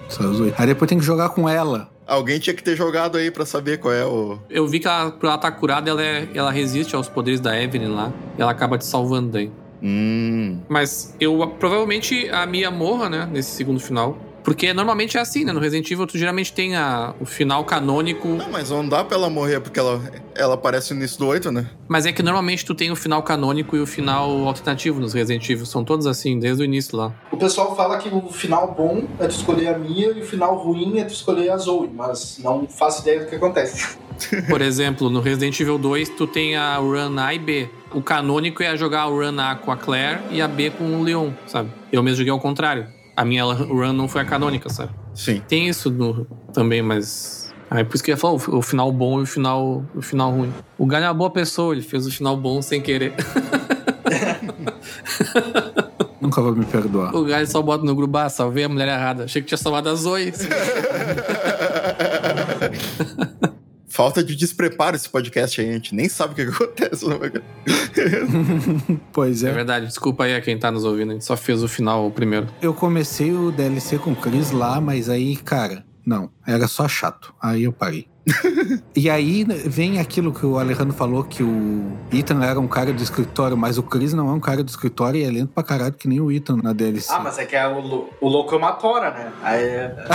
Aí depois tem que jogar com ela. Alguém tinha que ter jogado aí pra saber qual é o. Eu vi que ela, por ela tá curada, ela, é- ela resiste aos poderes da Evelyn lá. E ela acaba te salvando daí. Hum. Mas eu provavelmente a Mia morra, né? Nesse segundo final. Porque normalmente é assim, né? No Resident Evil, tu geralmente tem a, o final canônico. Não, mas não dá pra ela morrer porque ela, ela aparece no início do 8, né? Mas é que normalmente tu tem o final canônico e o final alternativo nos Resident Evil. São todos assim, desde o início lá. O pessoal fala que o final bom é tu escolher a Mia e o final ruim é tu escolher a Zoe, mas não faço ideia do que acontece. Por exemplo, no Resident Evil 2, tu tem a run A e B. O canônico é jogar a run A com a Claire e a B com o Leon, sabe? Eu mesmo joguei ao contrário. A minha run não foi a canônica, sabe? Sim. Tem isso no, também, mas. Aí por isso que eu ia falar o, o final bom e o final, o final ruim. O Galho é uma boa pessoa, ele fez o final bom sem querer. Nunca vou me perdoar. o Galho só bota no grupo, ah, salvei a mulher errada. Achei que tinha salvado a Zoe. Falta de despreparo esse podcast aí, a gente nem sabe o que, acontece. Pois É é. verdade, desculpa aí a quem tá nos ouvindo, a gente só fez o final o primeiro. Eu comecei o DLC com o Chris lá, mas aí, cara, não. Era só chato. Aí eu parei. e aí né, vem aquilo que o Alejandro falou, que o Ethan era um cara do escritório, mas o Chris não é um cara do escritório e é lento pra caralho que nem o Ethan na DLC. Ah, mas é que é o, o louco é uma tora, né? Aí é...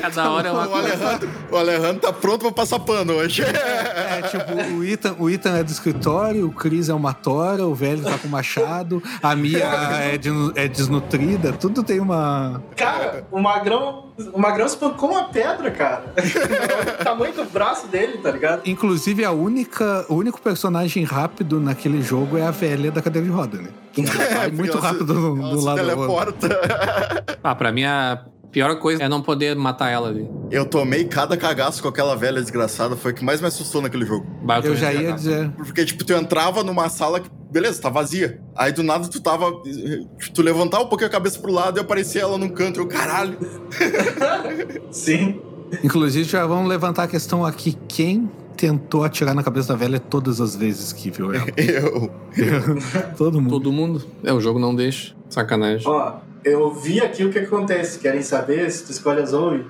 Cada hora é uma o. Alejandro, o Alejandro tá pronto pra passar pano hoje. É, tipo, o Ethan, o Ethan é do escritório, o Chris é uma tora, o velho tá com machado, a Mia é, de- é desnutrida, tudo tem uma. Cara, o Magrão, o Magrão espancou uma pedra, cara. o tamanho do braço dele, tá ligado? Inclusive, a única, o único personagem rápido naquele jogo é a velha da cadeira de roda, né? Ela vai muito Ela se- rápido do, ela do se lado do outro. teleporta. Ah, pra mim a pior coisa é não poder matar ela ali. Eu tomei cada cagaço com aquela velha desgraçada, foi o que mais me assustou naquele jogo. Bah, Eu também já ia cagar. dizer. Porque, tipo, tu entrava numa sala que, beleza, tá vazia. Aí do nada tu tava. Tu levantava um pouquinho a cabeça pro lado e aparecia ela num canto. Eu, caralho. Sim. Inclusive, já vamos levantar a questão aqui: quem tentou atirar na cabeça da velha todas as vezes que viu ela? Eu. Todo mundo. Todo mundo. É, o jogo não deixa. Sacanagem. Ó, eu vi aqui o que acontece. Querem saber se tu escolhe a Zoe?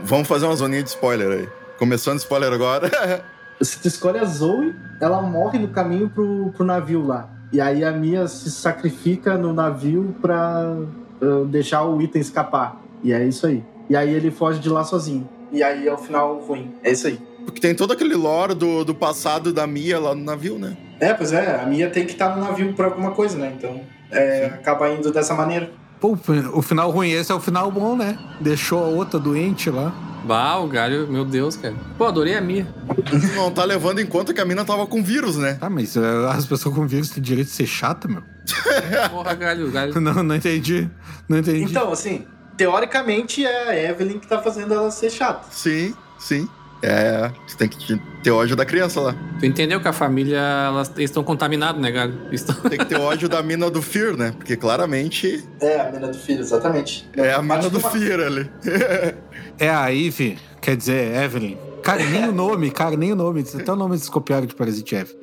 Vamos fazer uma zoninha de spoiler aí. Começando spoiler agora. Se tu escolhe a Zoe, ela morre no caminho pro, pro navio lá. E aí a Mia se sacrifica no navio pra uh, deixar o item escapar. E é isso aí. E aí ele foge de lá sozinho. E aí é o final ruim. É isso aí. Porque tem todo aquele lore do, do passado da Mia lá no navio, né? É, pois é, a Mia tem que estar no navio por alguma coisa, né? Então, é, acaba indo dessa maneira. Pô, o final ruim, esse é o final bom, né? Deixou a outra doente lá. Bah, o galho, meu Deus, cara. Pô, adorei a. Tu não tá levando em conta que a mina tava com vírus, né? Tá, mas uh, as pessoas com vírus têm direito de ser chata, meu? Porra, galho, galho. Não, não entendi. Não entendi. Então, assim, teoricamente é a Evelyn que tá fazendo ela ser chata. Sim, sim. É, tu tem que ter ódio da criança lá. Tu entendeu que a família, elas eles estão contaminados, né? Eles estão- Tem que ter ódio da mina do Fear, né? Porque claramente É, a mina do filho, exatamente. é a mina do numa- Fear ali. É a Eve, quer dizer, Evelyn. Cara, nem o nome, cara, nem o nome. Até o nome eles copiaram de Parasite Eve.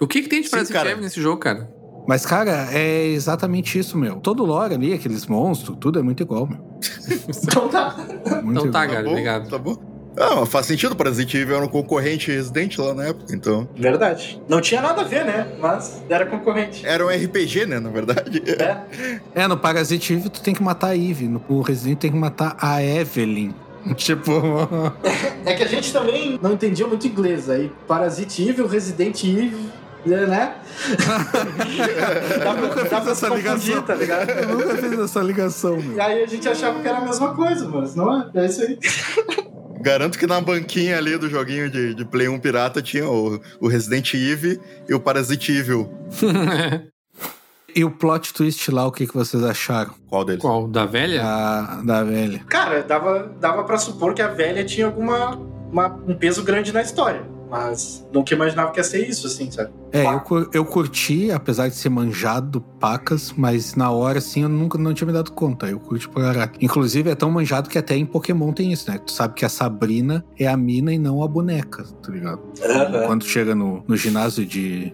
O que que tem de Parasite cara. Eve nesse jogo, cara? Mas, cara, é exatamente isso, meu. Todo lore ali, aqueles monstros, tudo é muito igual, meu. Então tá. Muito Então tá, igual. galho, bom, obrigado. Tá bom. Ah, mas faz sentido, Parasite Eve era um concorrente Resident lá na época, então. Verdade. Não tinha nada a ver, né? Mas era concorrente. Era um RPG, né, na verdade. É. É, no Parasite Eve tu tem que matar a Eve. No Resident tem que matar a Evelyn. Tipo. É que a gente também não entendia muito inglês. Aí Parasite Evil, Resident Evil, né? dá pra, nunca dá fiz essa ligação. tá ligado? Eu nunca fiz essa ligação, E meu. aí a gente achava que era a mesma coisa, mas não é. É isso aí. Garanto que na banquinha ali do joguinho de, de Play 1 Pirata tinha o, o Resident Evil e o Parasite Evil. E o plot twist lá, o que, que vocês acharam? Qual deles? Qual? Da velha? Da, da velha. Cara, dava, dava pra supor que a velha tinha alguma uma- um peso grande na história. Mas nunca imaginava que ia ser isso, assim, sabe? É, eu, eu curti, apesar de ser manjado pacas, mas na hora, assim, eu nunca não tinha me dado conta. Eu curti pra caralho. Inclusive, é tão manjado que até em Pokémon tem isso, né? Tu sabe que a Sabrina é a mina e não a boneca, tá ligado? Quando chega no, no ginásio de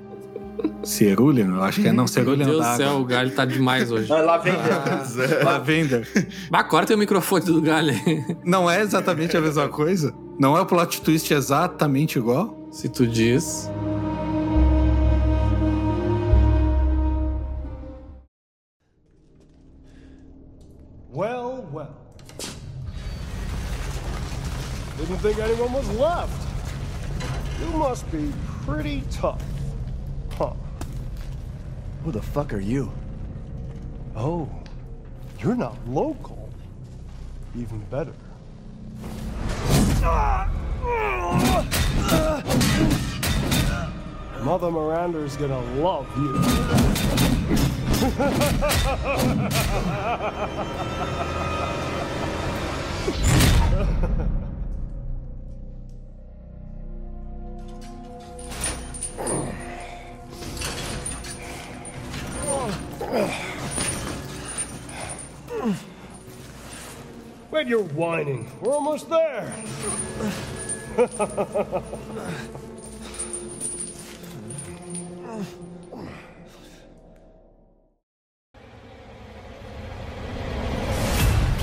Cerulean? Eu acho que é não, Cerulean Meu Deus do céu, o Galho tá demais hoje. Ah, Lavender. Ah, Lavender. Mas corta o microfone do Galho. Não é exatamente a mesma coisa? Não é o plot twist exatamente igual? Se tu diz... Well, well. Didn't think anyone was left. You must be pretty tough. Huh. Who the fuck are you? Oh, you're not local. Even better. Mother Miranda's gonna love you. When you're whining, we're almost there.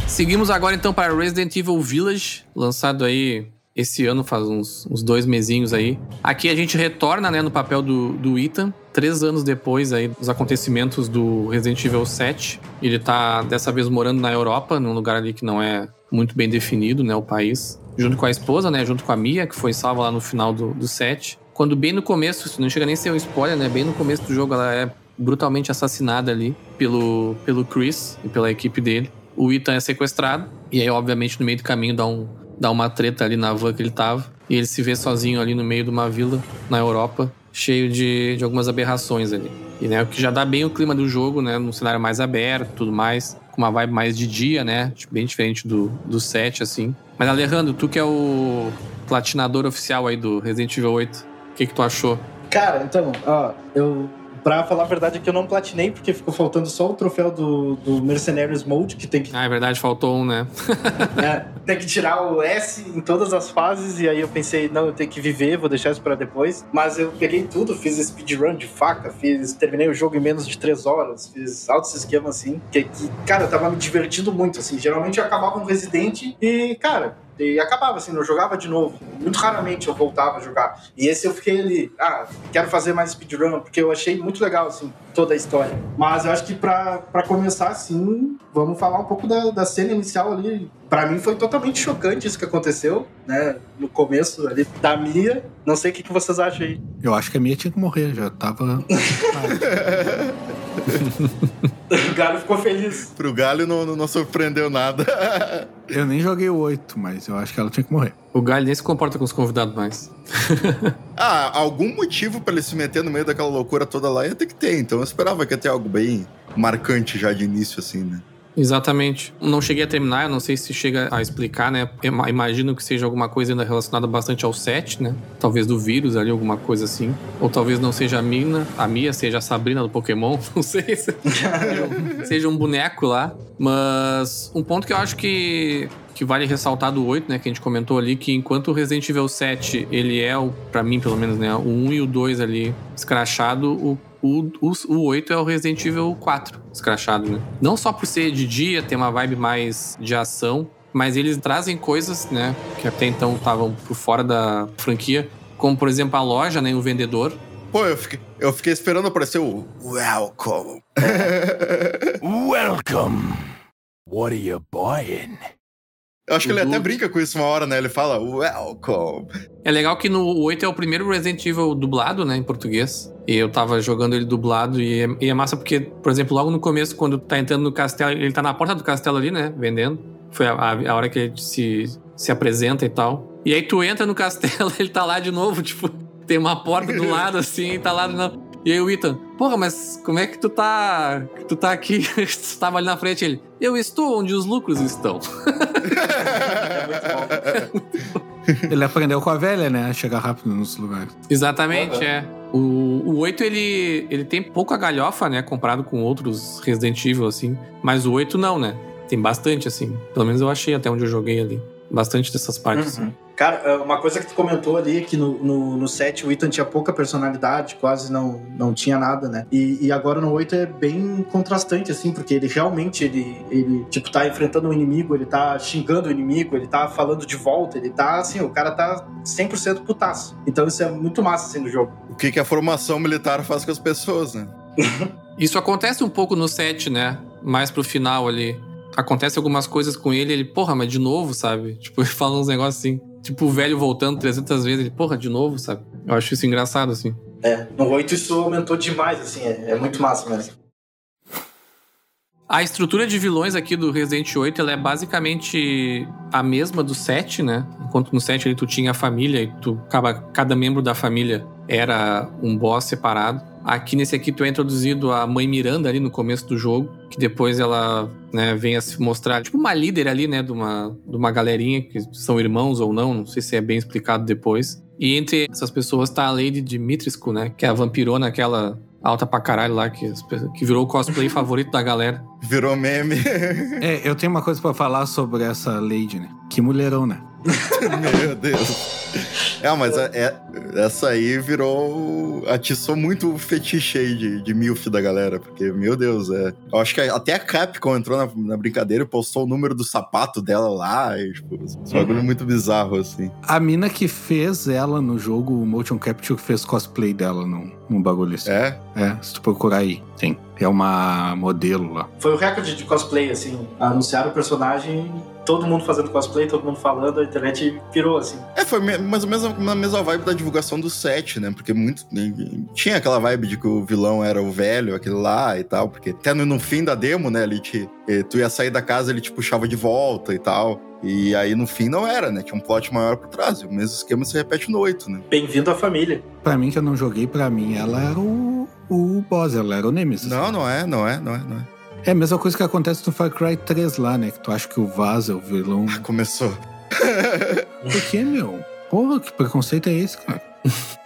Seguimos agora então para Resident Evil Village, lançado aí esse ano, faz uns, uns, dois mesinhos aí. Aqui a gente retorna, né, no papel do, do Ethan, três anos depois aí dos acontecimentos do Resident Evil 7. Ele tá dessa vez morando na Europa, num lugar ali que não é muito bem definido, né, o país. Junto com a esposa, né, junto com a Mia, que foi salva lá no final do, do 7. Quando bem no começo, não chega nem a ser um spoiler, né, bem no começo do jogo ela é brutalmente assassinada ali pelo, pelo Chris e pela equipe dele. O Ethan é sequestrado, e aí, obviamente, no meio do caminho dá um, dá uma treta ali na van que ele tava. E ele se vê sozinho ali no meio de uma vila na Europa, cheio de, de algumas aberrações ali. E né, o que já dá bem o clima do jogo, né? Num cenário mais aberto tudo mais, com uma vibe mais de dia, né? Bem diferente do, do set, assim. Mas Alejandro, tu que é o platinador oficial aí do Resident Evil 8, o que, que tu achou? Cara, então, ó, eu Pra falar a verdade é que eu não platinei, porque ficou faltando só o troféu do, do Mercenaries Mode, que tem que. Ah, é verdade, faltou um, né? é, tem que tirar o S em todas as fases, e aí eu pensei, não, eu tenho que viver, vou deixar isso pra depois. Mas eu peguei tudo, fiz speedrun de faca, fiz. Terminei o jogo em menos de três horas, fiz altos esquemas assim. Que, que, cara, eu tava me divertindo muito, assim. Geralmente eu acabava um Resident e, cara, e acabava assim, não jogava de novo. Muito raramente eu voltava a jogar. E esse eu fiquei ali, ah, quero fazer mais speedrun, porque eu achei muito legal, assim, toda a história. Mas eu acho que pra, pra começar, assim, vamos falar um pouco da, da cena inicial ali. Pra mim foi totalmente chocante isso que aconteceu, né? No começo ali da Mia. Não sei o que, que vocês acham aí. Eu acho que a Mia tinha que morrer, já tava. o Galho ficou feliz. Pro Galho não, não, não surpreendeu nada. eu nem joguei o 8, mas eu acho que ela tinha que morrer. O Galho nem se comporta com os convidados mais. ah, algum motivo para ele se meter no meio daquela loucura toda lá ia ter que ter. Então eu esperava que ia ter algo bem marcante já de início, assim, né? Exatamente. Não cheguei a terminar, eu não sei se chega a explicar, né? Imagino que seja alguma coisa ainda relacionada bastante ao set, né? Talvez do vírus ali, alguma coisa assim. Ou talvez não seja a Mina, a Mia seja a Sabrina do Pokémon, não sei. Se seja um boneco lá. Mas um ponto que eu acho que, que vale ressaltar do 8, né? Que a gente comentou ali, que enquanto o Resident Evil 7, ele é, o, pra mim pelo menos, né? O 1 e o 2 ali escrachado, o o, o, o 8 é o Resident Evil 4, escrachado, né? Não só por ser de dia, ter uma vibe mais de ação, mas eles trazem coisas, né, que até então estavam por fora da franquia, como por exemplo a loja, né, o vendedor. Pô, eu fiquei, eu fiquei esperando aparecer o Welcome. Welcome. What are you buying? Eu acho que ele até brinca com isso uma hora, né? Ele fala, welcome. É legal que no 8 é o primeiro Resident Evil dublado, né, em português. E eu tava jogando ele dublado e é, e é massa porque, por exemplo, logo no começo, quando tá entrando no castelo, ele tá na porta do castelo ali, né, vendendo. Foi a, a, hora que ele se, se apresenta e tal. E aí tu entra no castelo, ele tá lá de novo, tipo, tem uma porta do lado assim, tá lá novo. E aí o Ethan, porra, mas como é que tu tá. Tu tá aqui? tu tava ali na frente ele. Eu estou onde os lucros estão. ele aprendeu com a velha, né? A chegar rápido nos lugares. Exatamente, uhum. é. O, o 8, ele, ele tem pouca galhofa, né? Comparado com outros Resident Evil, assim. Mas o 8 não, né? Tem bastante, assim. Pelo menos eu achei até onde eu joguei ali. Bastante dessas partes. Uhum. Cara, é, uma coisa que tu comentou ali é que no, no, no 7 o Ethan tinha pouca personalidade, quase não, não tinha nada, né? E, e agora no 8 é bem contrastante, assim, porque ele realmente, ele, ele, tipo, tá enfrentando um inimigo, ele tá xingando o inimigo, ele tá falando de volta, ele tá, assim, o cara tá 100% putaço. Então isso é muito massa, assim, no jogo. O que, que a formação militar faz com as pessoas, né? isso acontece um pouco no 7, né? Mais pro final ali acontece algumas coisas com ele, ele, porra, mas de novo, sabe? Tipo, ele fala uns negócios assim. Tipo, o velho voltando 300 vezes. Ele, porra, de novo, sabe? Eu acho isso engraçado, assim. É, no 8 isso aumentou demais, assim, é, é muito massa mesmo. A estrutura de vilões aqui do Resident 8 ela é basicamente a mesma do 7, né? Enquanto no 7 ali tu tinha a família e tu, cada, cada membro da família era um boss separado. Aqui nesse aqui tu é introduzido a mãe Miranda ali no começo do jogo, que depois ela né, vem a se mostrar tipo uma líder ali, né, de uma, de uma galerinha que são irmãos ou não, não sei se é bem explicado depois. E entre essas pessoas tá a Lady Dimitrescu, né, que é a vampirona, aquela alta pra caralho lá, que, que virou o cosplay favorito da galera. Virou meme. É, eu tenho uma coisa pra falar sobre essa Lady, né? Que mulherão, né? Meu Deus. É, mas é, é, essa aí virou. atiçou muito o fetiche aí de, de MILF da galera, porque, meu Deus, é. Eu acho que até a Capcom entrou na, na brincadeira e postou o número do sapato dela lá, e, tipo, um bagulho muito bizarro, assim. A mina que fez ela no jogo, o Motion Capture, fez cosplay dela num, num bagulho assim. É? É, se tu procurar aí, tem. É uma modelo lá. Foi o recorde de cosplay, assim. Anunciaram o personagem, todo mundo fazendo cosplay, todo mundo falando, a internet pirou, assim. É, foi mais ou menos na mesma vibe da divulgação do set, né? Porque muito. Tinha aquela vibe de que o vilão era o velho, aquele lá e tal. Porque até no, no fim da demo, né? Ele te, tu ia sair da casa, ele te puxava de volta e tal. E aí no fim não era, né? Tinha um plot maior por trás. E o mesmo esquema se repete no 8, né? Bem-vindo à família. Pra mim, que eu não joguei, pra mim ela era o, o boss, ela era o Nemesis. Não, não é, não é, não é, não é. É a mesma coisa que acontece no Far Cry 3 lá, né? Que tu acha que o Vaz é o vilão. Ah, começou. Por que, meu? Porra, que preconceito é esse, cara?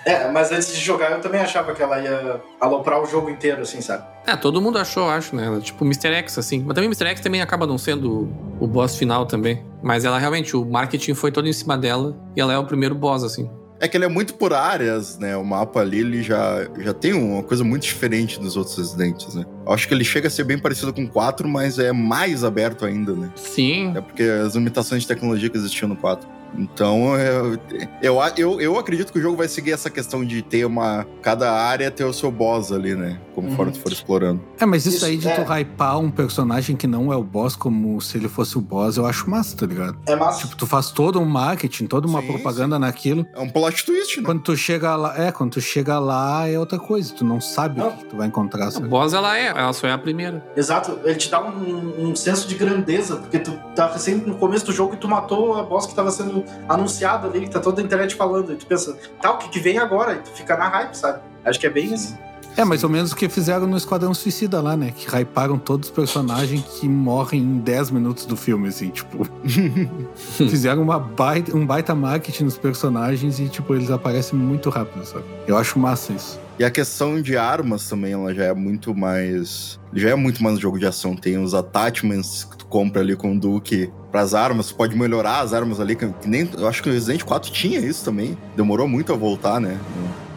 É, mas antes de jogar eu também achava que ela ia aloprar o jogo inteiro, assim, sabe? É, todo mundo achou, acho, né? Ela, tipo Mr. X, assim. Mas também Mr. X também acaba não sendo o boss final também. Mas ela realmente, o marketing foi todo em cima dela e ela é o primeiro boss, assim. É que ele é muito por áreas, né? O mapa ali, ele já, já tem uma coisa muito diferente dos outros Residentes, né? Eu acho que ele chega a ser bem parecido com o 4, mas é mais aberto ainda, né? Sim. É porque as limitações de tecnologia que existiam no 4. Então, eu, eu, eu, eu, acredito que o jogo vai seguir essa questão de ter uma. Cada área ter o seu boss ali, né? Conforme uhum. tu for explorando. É, mas isso, isso aí de é. tu hypar um personagem que não é o boss como se ele fosse o boss, eu acho massa, tá ligado? É massa. Tipo, tu faz todo um marketing, toda uma sim, propaganda sim. naquilo. É um plot twist, né? Quando tu chega lá, é, quando tu chega lá é outra coisa. Tu não sabe não. o que tu vai encontrar. Sabe? O boss, ela é, ela só é a primeira. Exato, ele te dá um, um senso de grandeza, porque tu tá sempre no começo do jogo e tu matou a boss que tava sendo anunciado ali, que tá toda a internet falando. E tu pensa, tá, o que, que vem agora? E tu fica na hype, sabe? Acho que é bem isso. É, mais ou menos o que fizeram no Esquadrão Suicida lá, né? Que hyparam todos os personagens que morrem em 10 minutos do filme, assim, tipo. fizeram uma baita, um baita marketing nos personagens e, tipo, eles aparecem muito rápido, sabe? Eu acho massa isso. E a questão de armas também, ela já é muito mais. Já é muito mais um jogo de ação. Tem os attachments que tu compra ali com o Duke pras armas, pode melhorar as armas ali, que nem. Eu acho que o Resident 4 tinha isso também. Demorou muito a voltar, né?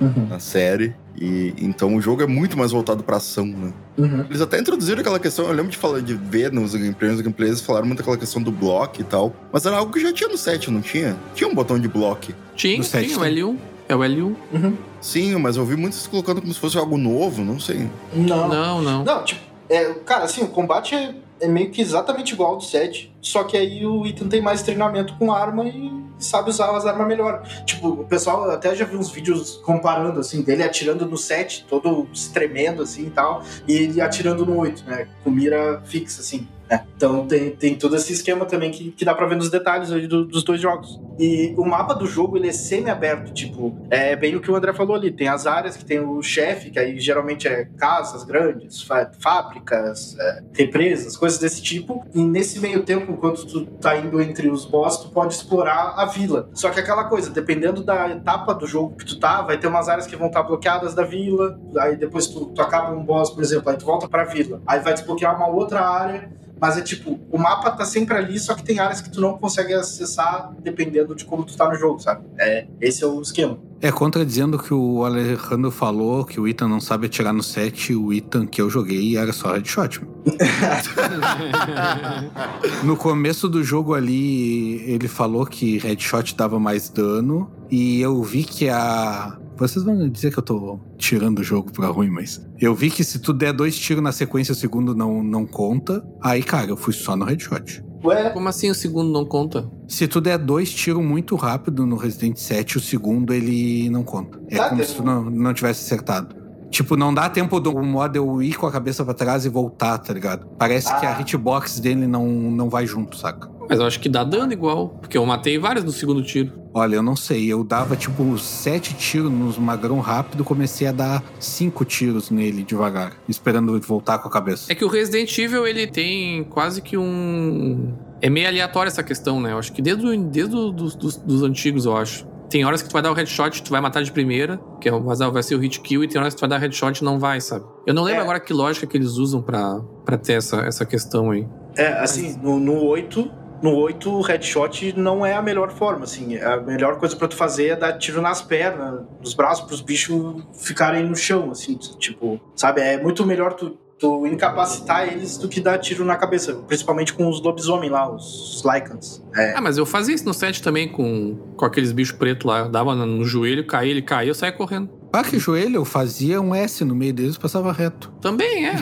Uhum. Na série. E então o jogo é muito mais voltado pra ação, né? Uhum. Eles até introduziram aquela questão, eu lembro de falar de ver nos gameplays, nos gameplays falaram muito aquela questão do bloco e tal. Mas era algo que já tinha no 7, não tinha? Tinha um botão de bloco. Tinha, tinha o L1. É o L1. Uhum. Sim, mas eu vi muitos colocando como se fosse algo novo, não sei. Não. Não, não. Não, tipo, é, cara, assim, o combate é, é meio que exatamente igual ao do 7. Só que aí o Ethan tem mais treinamento com arma e sabe usar as armas melhor. Tipo, o pessoal até já viu uns vídeos comparando, assim, dele atirando no 7, todo tremendo, assim e tal, e ele atirando no 8, né? Com mira fixa, assim. É, então tem, tem todo esse esquema também que, que dá pra ver nos detalhes do, dos dois jogos. E o mapa do jogo ele é semi-aberto, tipo, é bem o que o André falou ali. Tem as áreas que tem o chefe, que aí geralmente é casas grandes, fábricas, é, represas, coisas desse tipo. E nesse meio tempo, enquanto tu tá indo entre os boss, tu pode explorar a vila. Só que aquela coisa, dependendo da etapa do jogo que tu tá, vai ter umas áreas que vão estar tá bloqueadas da vila. Aí depois tu, tu acaba um boss, por exemplo, aí tu volta pra vila. Aí vai desbloquear uma outra área mas é tipo, o mapa tá sempre ali, só que tem áreas que tu não consegue acessar dependendo de como tu tá no jogo, sabe? É, esse é o esquema. É, contradizendo o que o Alejandro falou, que o Ethan não sabe atirar no set, o Ethan que eu joguei era só headshot. no começo do jogo ali, ele falou que headshot dava mais dano, e eu vi que a vocês vão dizer que eu tô tirando o jogo pra ruim, mas. Eu vi que se tu der dois tiros na sequência, o segundo não, não conta. Aí, cara, eu fui só no headshot. Ué? Como assim o segundo não conta? Se tu der dois tiros muito rápido no Resident 7, o segundo ele não conta. É Tá, como tem- se tu não, não tivesse acertado. Tipo, não dá tempo do model ir com a cabeça pra trás e voltar, tá ligado? Parece que a Ah. hitbox dele não, não vai junto, saca? Mas eu acho que dá dano igual, porque eu matei vários no segundo tiro. Olha, eu não sei. Eu dava, tipo, sete tiros nos magrão rápido, comecei a dar cinco tiros nele devagar, esperando ele voltar com a cabeça. É que o Resident Evil, ele tem quase que um... É meio aleatório essa questão, né? Eu acho que desde, desde o- dos, dos, dos antigos, eu acho. Tem horas que tu vai dar o headshot, tu vai matar de primeira, que é, o- vai vai ser o hit kill, e tem horas que tu vai dar headshot e não vai, sabe? Eu não lembro É. agora que lógica que eles usam pra, pra ter essa, essa questão aí. É, assim, no, no 8, no 8, o headshot não é a melhor forma, assim. A melhor coisa pra tu fazer é dar tiro nas pernas, nos braços, pros bichos ficarem no chão, assim, tipo, sabe? É muito melhor tu, tu incapacitar eles do que dar tiro na cabeça, principalmente com os lobisomem lá, os Lycans. É. Ah, mas eu fazia isso no set também com, com aqueles bichos pretos lá. Eu dava no, joelho, caía, ele caía, eu saía correndo. Ah, que joelho, eu fazia um S no meio deles e passava reto. Também é.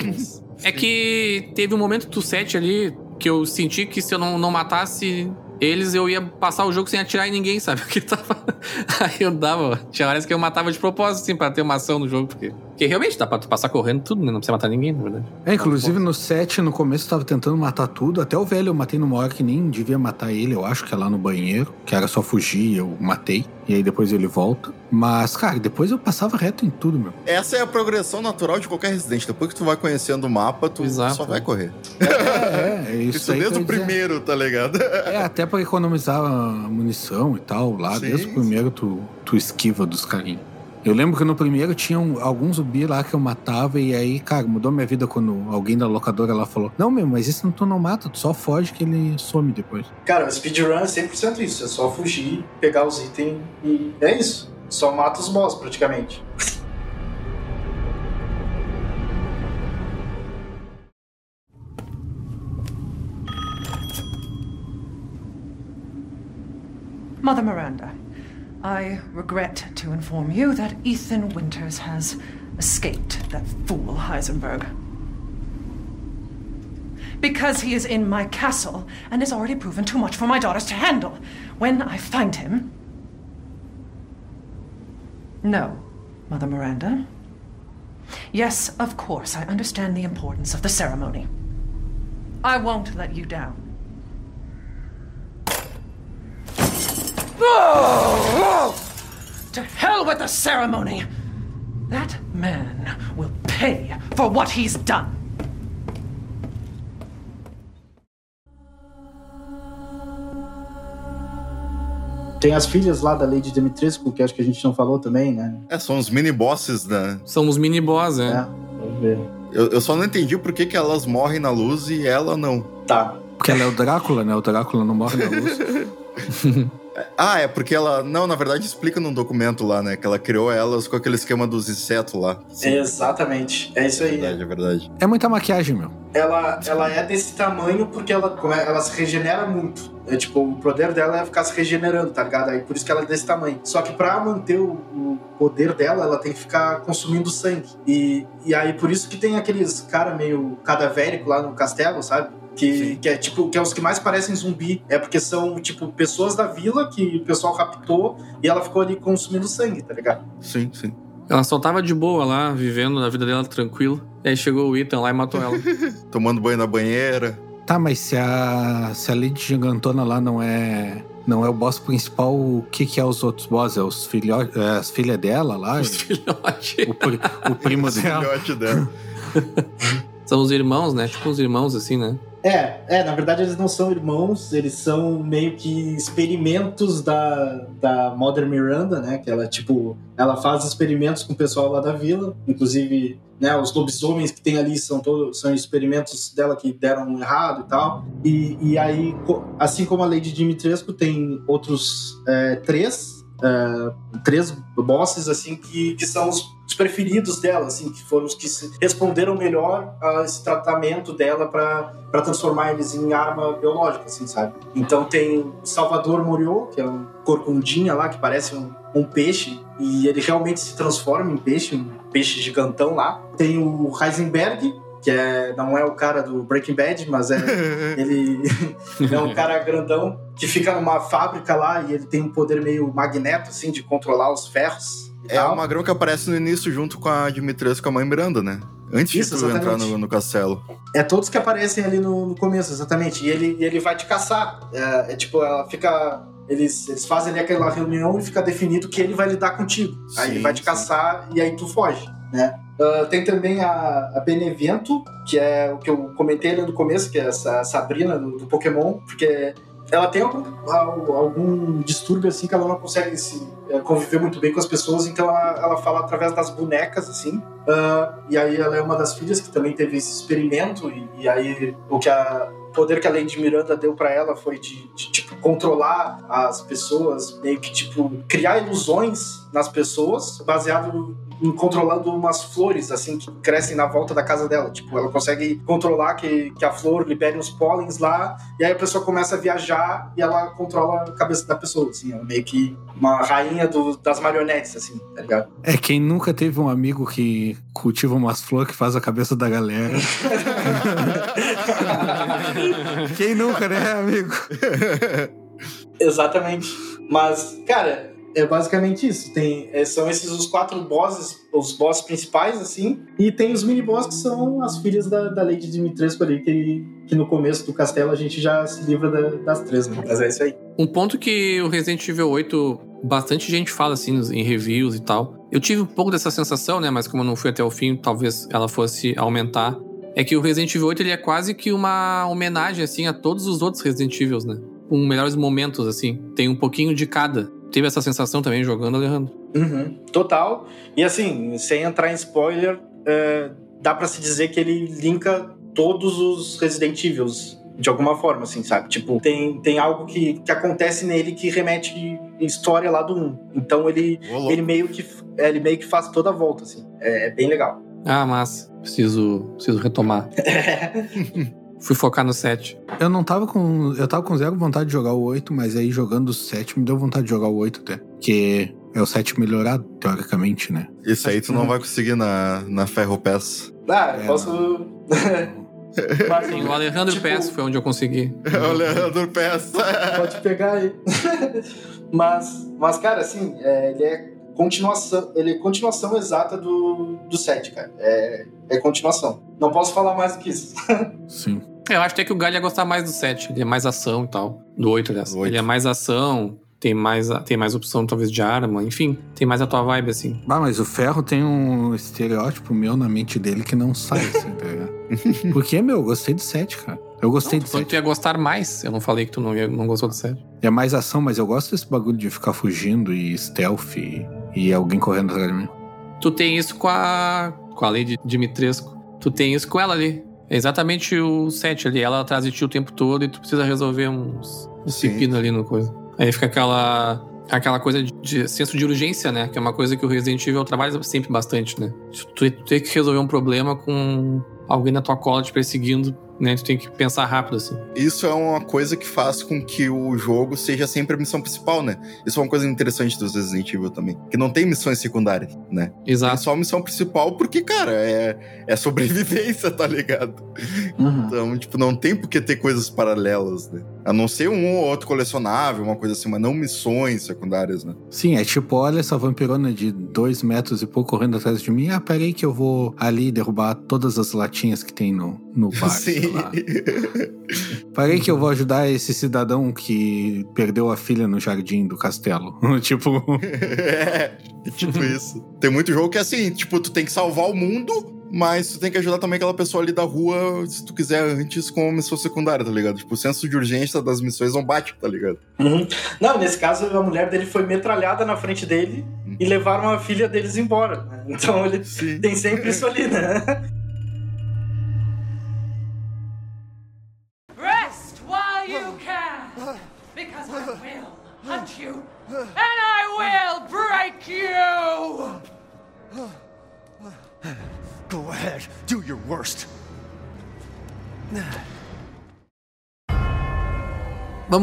é que teve um momento do set ali que eu senti que se eu não, não matasse eles, eu ia passar o jogo sem atirar em ninguém, sabe? Porque tava. Aí eu dava. Tinha horas que eu matava de propósito, assim, pra ter uma ação no jogo. Porque, porque realmente dá pra tu passar correndo tudo, né? Não precisa matar ninguém, na verdade. É, inclusive no 7, no começo, eu tava tentando matar tudo. Até o velho eu matei numa hora que nem devia matar ele, eu acho que é lá no banheiro, que era só fugir, eu matei. E aí depois ele volta. Mas, cara, depois eu passava reto em tudo, meu. Essa é a progressão natural de qualquer Resident. Depois que tu vai conhecendo o mapa, tu Exato. só vai correr. É, é isso, Isso aí que desde o primeiro, tá ligado? É, até pra economizar a munição e tal, lá, Sim, desde o sim. primeiro tu, tu esquiva dos carinhos. Eu lembro que no primeiro tinham alguns zumbi lá que eu matava e aí, cara, mudou minha vida quando alguém da locadora lá falou: Não, meu, mas esse não tu não mata, tu só foge que ele some depois. Cara, o speedrun é 100% isso. É só fugir, pegar os itens e é isso. Só mata os boss, praticamente. Mother Miranda, I regret to inform you that Ethan Winters has escaped that fool Heisenberg. Because he is in my castle and has already proven too much for my daughters to handle. When I find him. No, Mother Miranda. Yes, of course, I understand the importance of the ceremony. I won't let you down. To hell with the ceremony! That man will pay for what he's done. Tem as filhas lá da Lady Dimitrescu, que acho que a gente não falou também, né? É, são os mini bosses, né? São os mini boss, É, né? vamos ver. Eu, eu só não entendi por que, que elas morrem na luz e ela não. Tá. Porque ela é o Drácula, né? O Drácula não morre na luz. Ah, é porque ela. Não, na verdade explica num documento lá, né? Que ela criou elas com aquele esquema dos insetos lá. Exatamente. É isso aí. É verdade, é verdade. É muita maquiagem, meu. Ela, ela é desse tamanho porque ela, como é- ela se regenera muito. É tipo, o poder dela é ficar se regenerando, tá ligado? Aí por isso que ela é desse tamanho. Só que pra manter o, o poder dela, ela tem que ficar consumindo sangue. E, e aí por isso que tem aqueles cara meio cadavérico lá no castelo, sabe? Que, que é tipo, que é os que mais parecem zumbi. É porque são, tipo, pessoas da vila que o pessoal raptou e ela ficou ali consumindo sangue, tá ligado? Sim, sim. Ela só tava de boa lá, vivendo a vida dela tranquilo. E aí chegou o Ethan lá e matou ela. Tomando banho na banheira. Tá, mas se a, se a Lady Gigantona lá não é não é o boss principal, o que que é os outros bosses? É os filhotes, é as filhas dela lá? Os filhotes. O, pri- o primo dela. Filhote dela. São os irmãos, né? Tipo uns irmãos assim, né? É, é, na verdade eles não são irmãos, eles são meio que experimentos da, da Mother Miranda, né? Que ela, tipo, ela faz experimentos com o pessoal lá da vila, inclusive, né, os lobisomens que tem ali são todos são experimentos dela que deram errado e tal. E, e aí, assim como a Lady Dimitrescu, tem outros é, três, é, três bosses, assim, que, que são os os preferidos dela, assim, que foram os que responderam melhor a esse tratamento dela para transformar eles em arma biológica, assim, sabe? Então tem Salvador Moriot, que é um corcundinha lá, que parece um, um peixe, e ele realmente se transforma em peixe, um peixe gigantão lá. Tem o Heisenberg, que é, não é o cara do Breaking Bad, mas é ele é um cara grandão que fica numa fábrica lá e ele tem um poder meio magneto, assim, de controlar os ferros. É o Magrão que aparece no início junto com a Dimitrescu com a mãe Miranda, né? Antes Isso, de tu entrar no, no castelo. É todos que aparecem ali no, no começo, exatamente. E ele, ele vai te caçar. É, é tipo, ela fica. Eles, eles fazem ali aquela reunião e fica definido que ele vai lidar contigo. aí Sim, ele vai te sim. caçar e aí tu foge, né? Ah, tem também a, a Benevento, que é o que eu comentei ali no começo, que é essa Sabrina do, do Pokémon, porque ela tem algum, al- algum distúrbio assim que ela não consegue se eh, conviver muito bem com as pessoas, então ela, ela fala através das bonecas, assim. Ah, e aí ela é uma das filhas que também teve esse experimento, e, e aí o que a poder que a Lady Miranda deu pra ela foi de, de, tipo controlar as pessoas, meio que tipo criar ilusões nas pessoas, baseado controlando umas flores assim que crescem na volta da casa dela. Tipo, ela consegue controlar que, que a flor libere uns pólens lá, e aí a pessoa começa a viajar e ela controla a cabeça da pessoa, assim, ela é meio que uma rainha do- das marionetes, assim, tá ligado? É quem nunca teve um amigo que cultiva umas flores que faz a cabeça da galera. quem nunca, né, amigo? Exatamente. Mas, cara, é basicamente isso. Tem, é, são esses os quatro bosses, os bosses principais, assim. E tem os mini-boss que são as filhas da, da Lady Dimitrescu ali, que, que no começo do castelo a gente já se livra da- das três, né? Mas é isso aí. Um ponto que o Resident Evil 8, bastante gente fala assim em reviews e tal. Eu tive um pouco dessa sensação, né? Mas como eu não fui até o fim, talvez ela fosse aumentar. É que o Resident Evil 8 ele é quase que uma homenagem assim a todos os outros Resident Evils, né? Com melhores momentos assim, tem um pouquinho de cada. Teve essa sensação também jogando, Alejandro? Uhum, total. E assim, sem entrar em spoiler, é, dá pra se dizer que ele linka todos os Resident Evils de alguma forma, assim, sabe? Tipo, tem, tem algo que, que acontece nele que remete história lá do 1. Então ele, ele, meio que, é, ele meio que faz toda a volta, assim. É, é bem legal. Ah, mas preciso, preciso retomar. Fui focar no 7. Eu não tava com. Eu tava com zero vontade de jogar o 8, mas aí jogando o 7 me deu vontade de jogar o 8 até. Que é o 7 melhorado, teoricamente, né? Isso aí tu não vai conseguir na, na Ferro Pass. Ah, eu É, posso. Mas, Sim, o Alejandro tipo, Pass foi onde eu consegui. o Leandro Pass. Pode pegar aí. mas, mas, cara, assim, é, ele é continuação. Ele é continuação exata do, do 7, cara. É, é continuação. Não posso falar mais do que isso. Sim. Eu acho até que o Galho ia gostar mais do 7. Ele é mais ação e tal. Do 8, aliás. Do oito. Ele é mais ação, tem mais, tem mais opção, talvez, de arma. Enfim, tem mais a tua vibe, assim. Ah, mas o ferro tem um estereótipo meu na mente dele que não sai, assim, tá ligado? Porque, meu, eu gostei do 7, cara. Eu gostei do Só que 7. tu ia gostar mais. Eu não falei que tu não, ia- não gostou do 7. É mais ação, mas eu gosto desse bagulho de ficar fugindo e stealth e, e alguém correndo atrás de mim. Tu tem isso com a. com a Lady Dimitrescu. Tu tem isso com ela ali. É exatamente o 7 ali. Ela atrás de ti o tempo todo e tu precisa resolver uns, uns Sim. pepino ali no coisa. Aí fica aquela. Aquela coisa de, de senso de urgência, né? Que é uma coisa que o Resident Evil trabalha sempre bastante, né? Tu, tu tem que resolver um problema com alguém na tua cola te perseguindo, né? Tu tem que pensar rápido, assim. Isso é uma coisa que faz com que o jogo seja sempre a missão principal, né? Isso é uma coisa interessante dos Resident Evil também. Que não tem missões secundárias, né? É Exato. só a missão principal porque, cara, é, é sobrevivência, tá ligado? Então, tipo, não tem por que ter coisas paralelas, né? A não ser um ou outro colecionável, uma coisa assim, mas não missões secundárias, né? Sim, é tipo, olha essa vampirona de dois metros e pouco correndo atrás de mim. Ah, peraí que eu vou ali derrubar todas as latinhas que tem no, no bar. Sim. Lá. Peraí que eu vou ajudar esse cidadão que perdeu a filha no jardim do castelo. tipo, é, tipo isso. Tem muito jogo que é assim, tipo, tu tem que salvar o mundo, mas tu tem que ajudar também aquela pessoa ali da rua, se tu quiser, antes com uma missão secundária, tá ligado? Tipo, o senso de urgência das missões não bate, tá ligado? Uhum. Não, nesse caso, a mulher dele foi metralhada na frente dele e levaram a filha deles embora. né? Então ele Sim. tem sempre isso ali, né?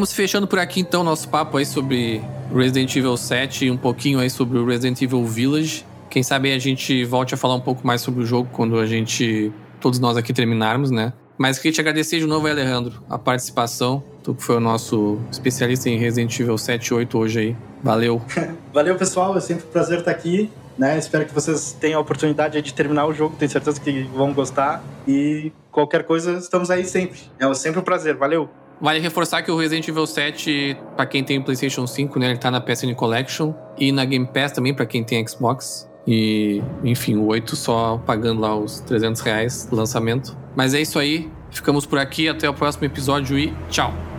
Vamos fechando por aqui então nosso papo aí sobre Resident Evil 7 e um pouquinho aí sobre o Resident Evil Village. Quem sabe a gente volte a falar um pouco mais sobre o jogo quando a gente todos nós aqui terminarmos, né? Mas queria te agradecer de novo, Alejandro, a participação. Tu que foi o nosso especialista em Resident Evil 7 e 8 hoje aí. Valeu. Valeu, pessoal. É sempre um prazer estar aqui. Né? Espero que vocês tenham a oportunidade de terminar o jogo. Tenho certeza que vão gostar. E qualquer coisa, estamos aí sempre. É sempre um prazer. Valeu. Vale reforçar que o Resident Evil 7, pra quem tem PlayStation 5, né, ele tá na PSN Collection e na Game Pass também pra quem tem Xbox. E, enfim, o 8 só pagando lá os 300 reais lançamento. Mas é isso aí. Ficamos por aqui. Até o próximo episódio e tchau!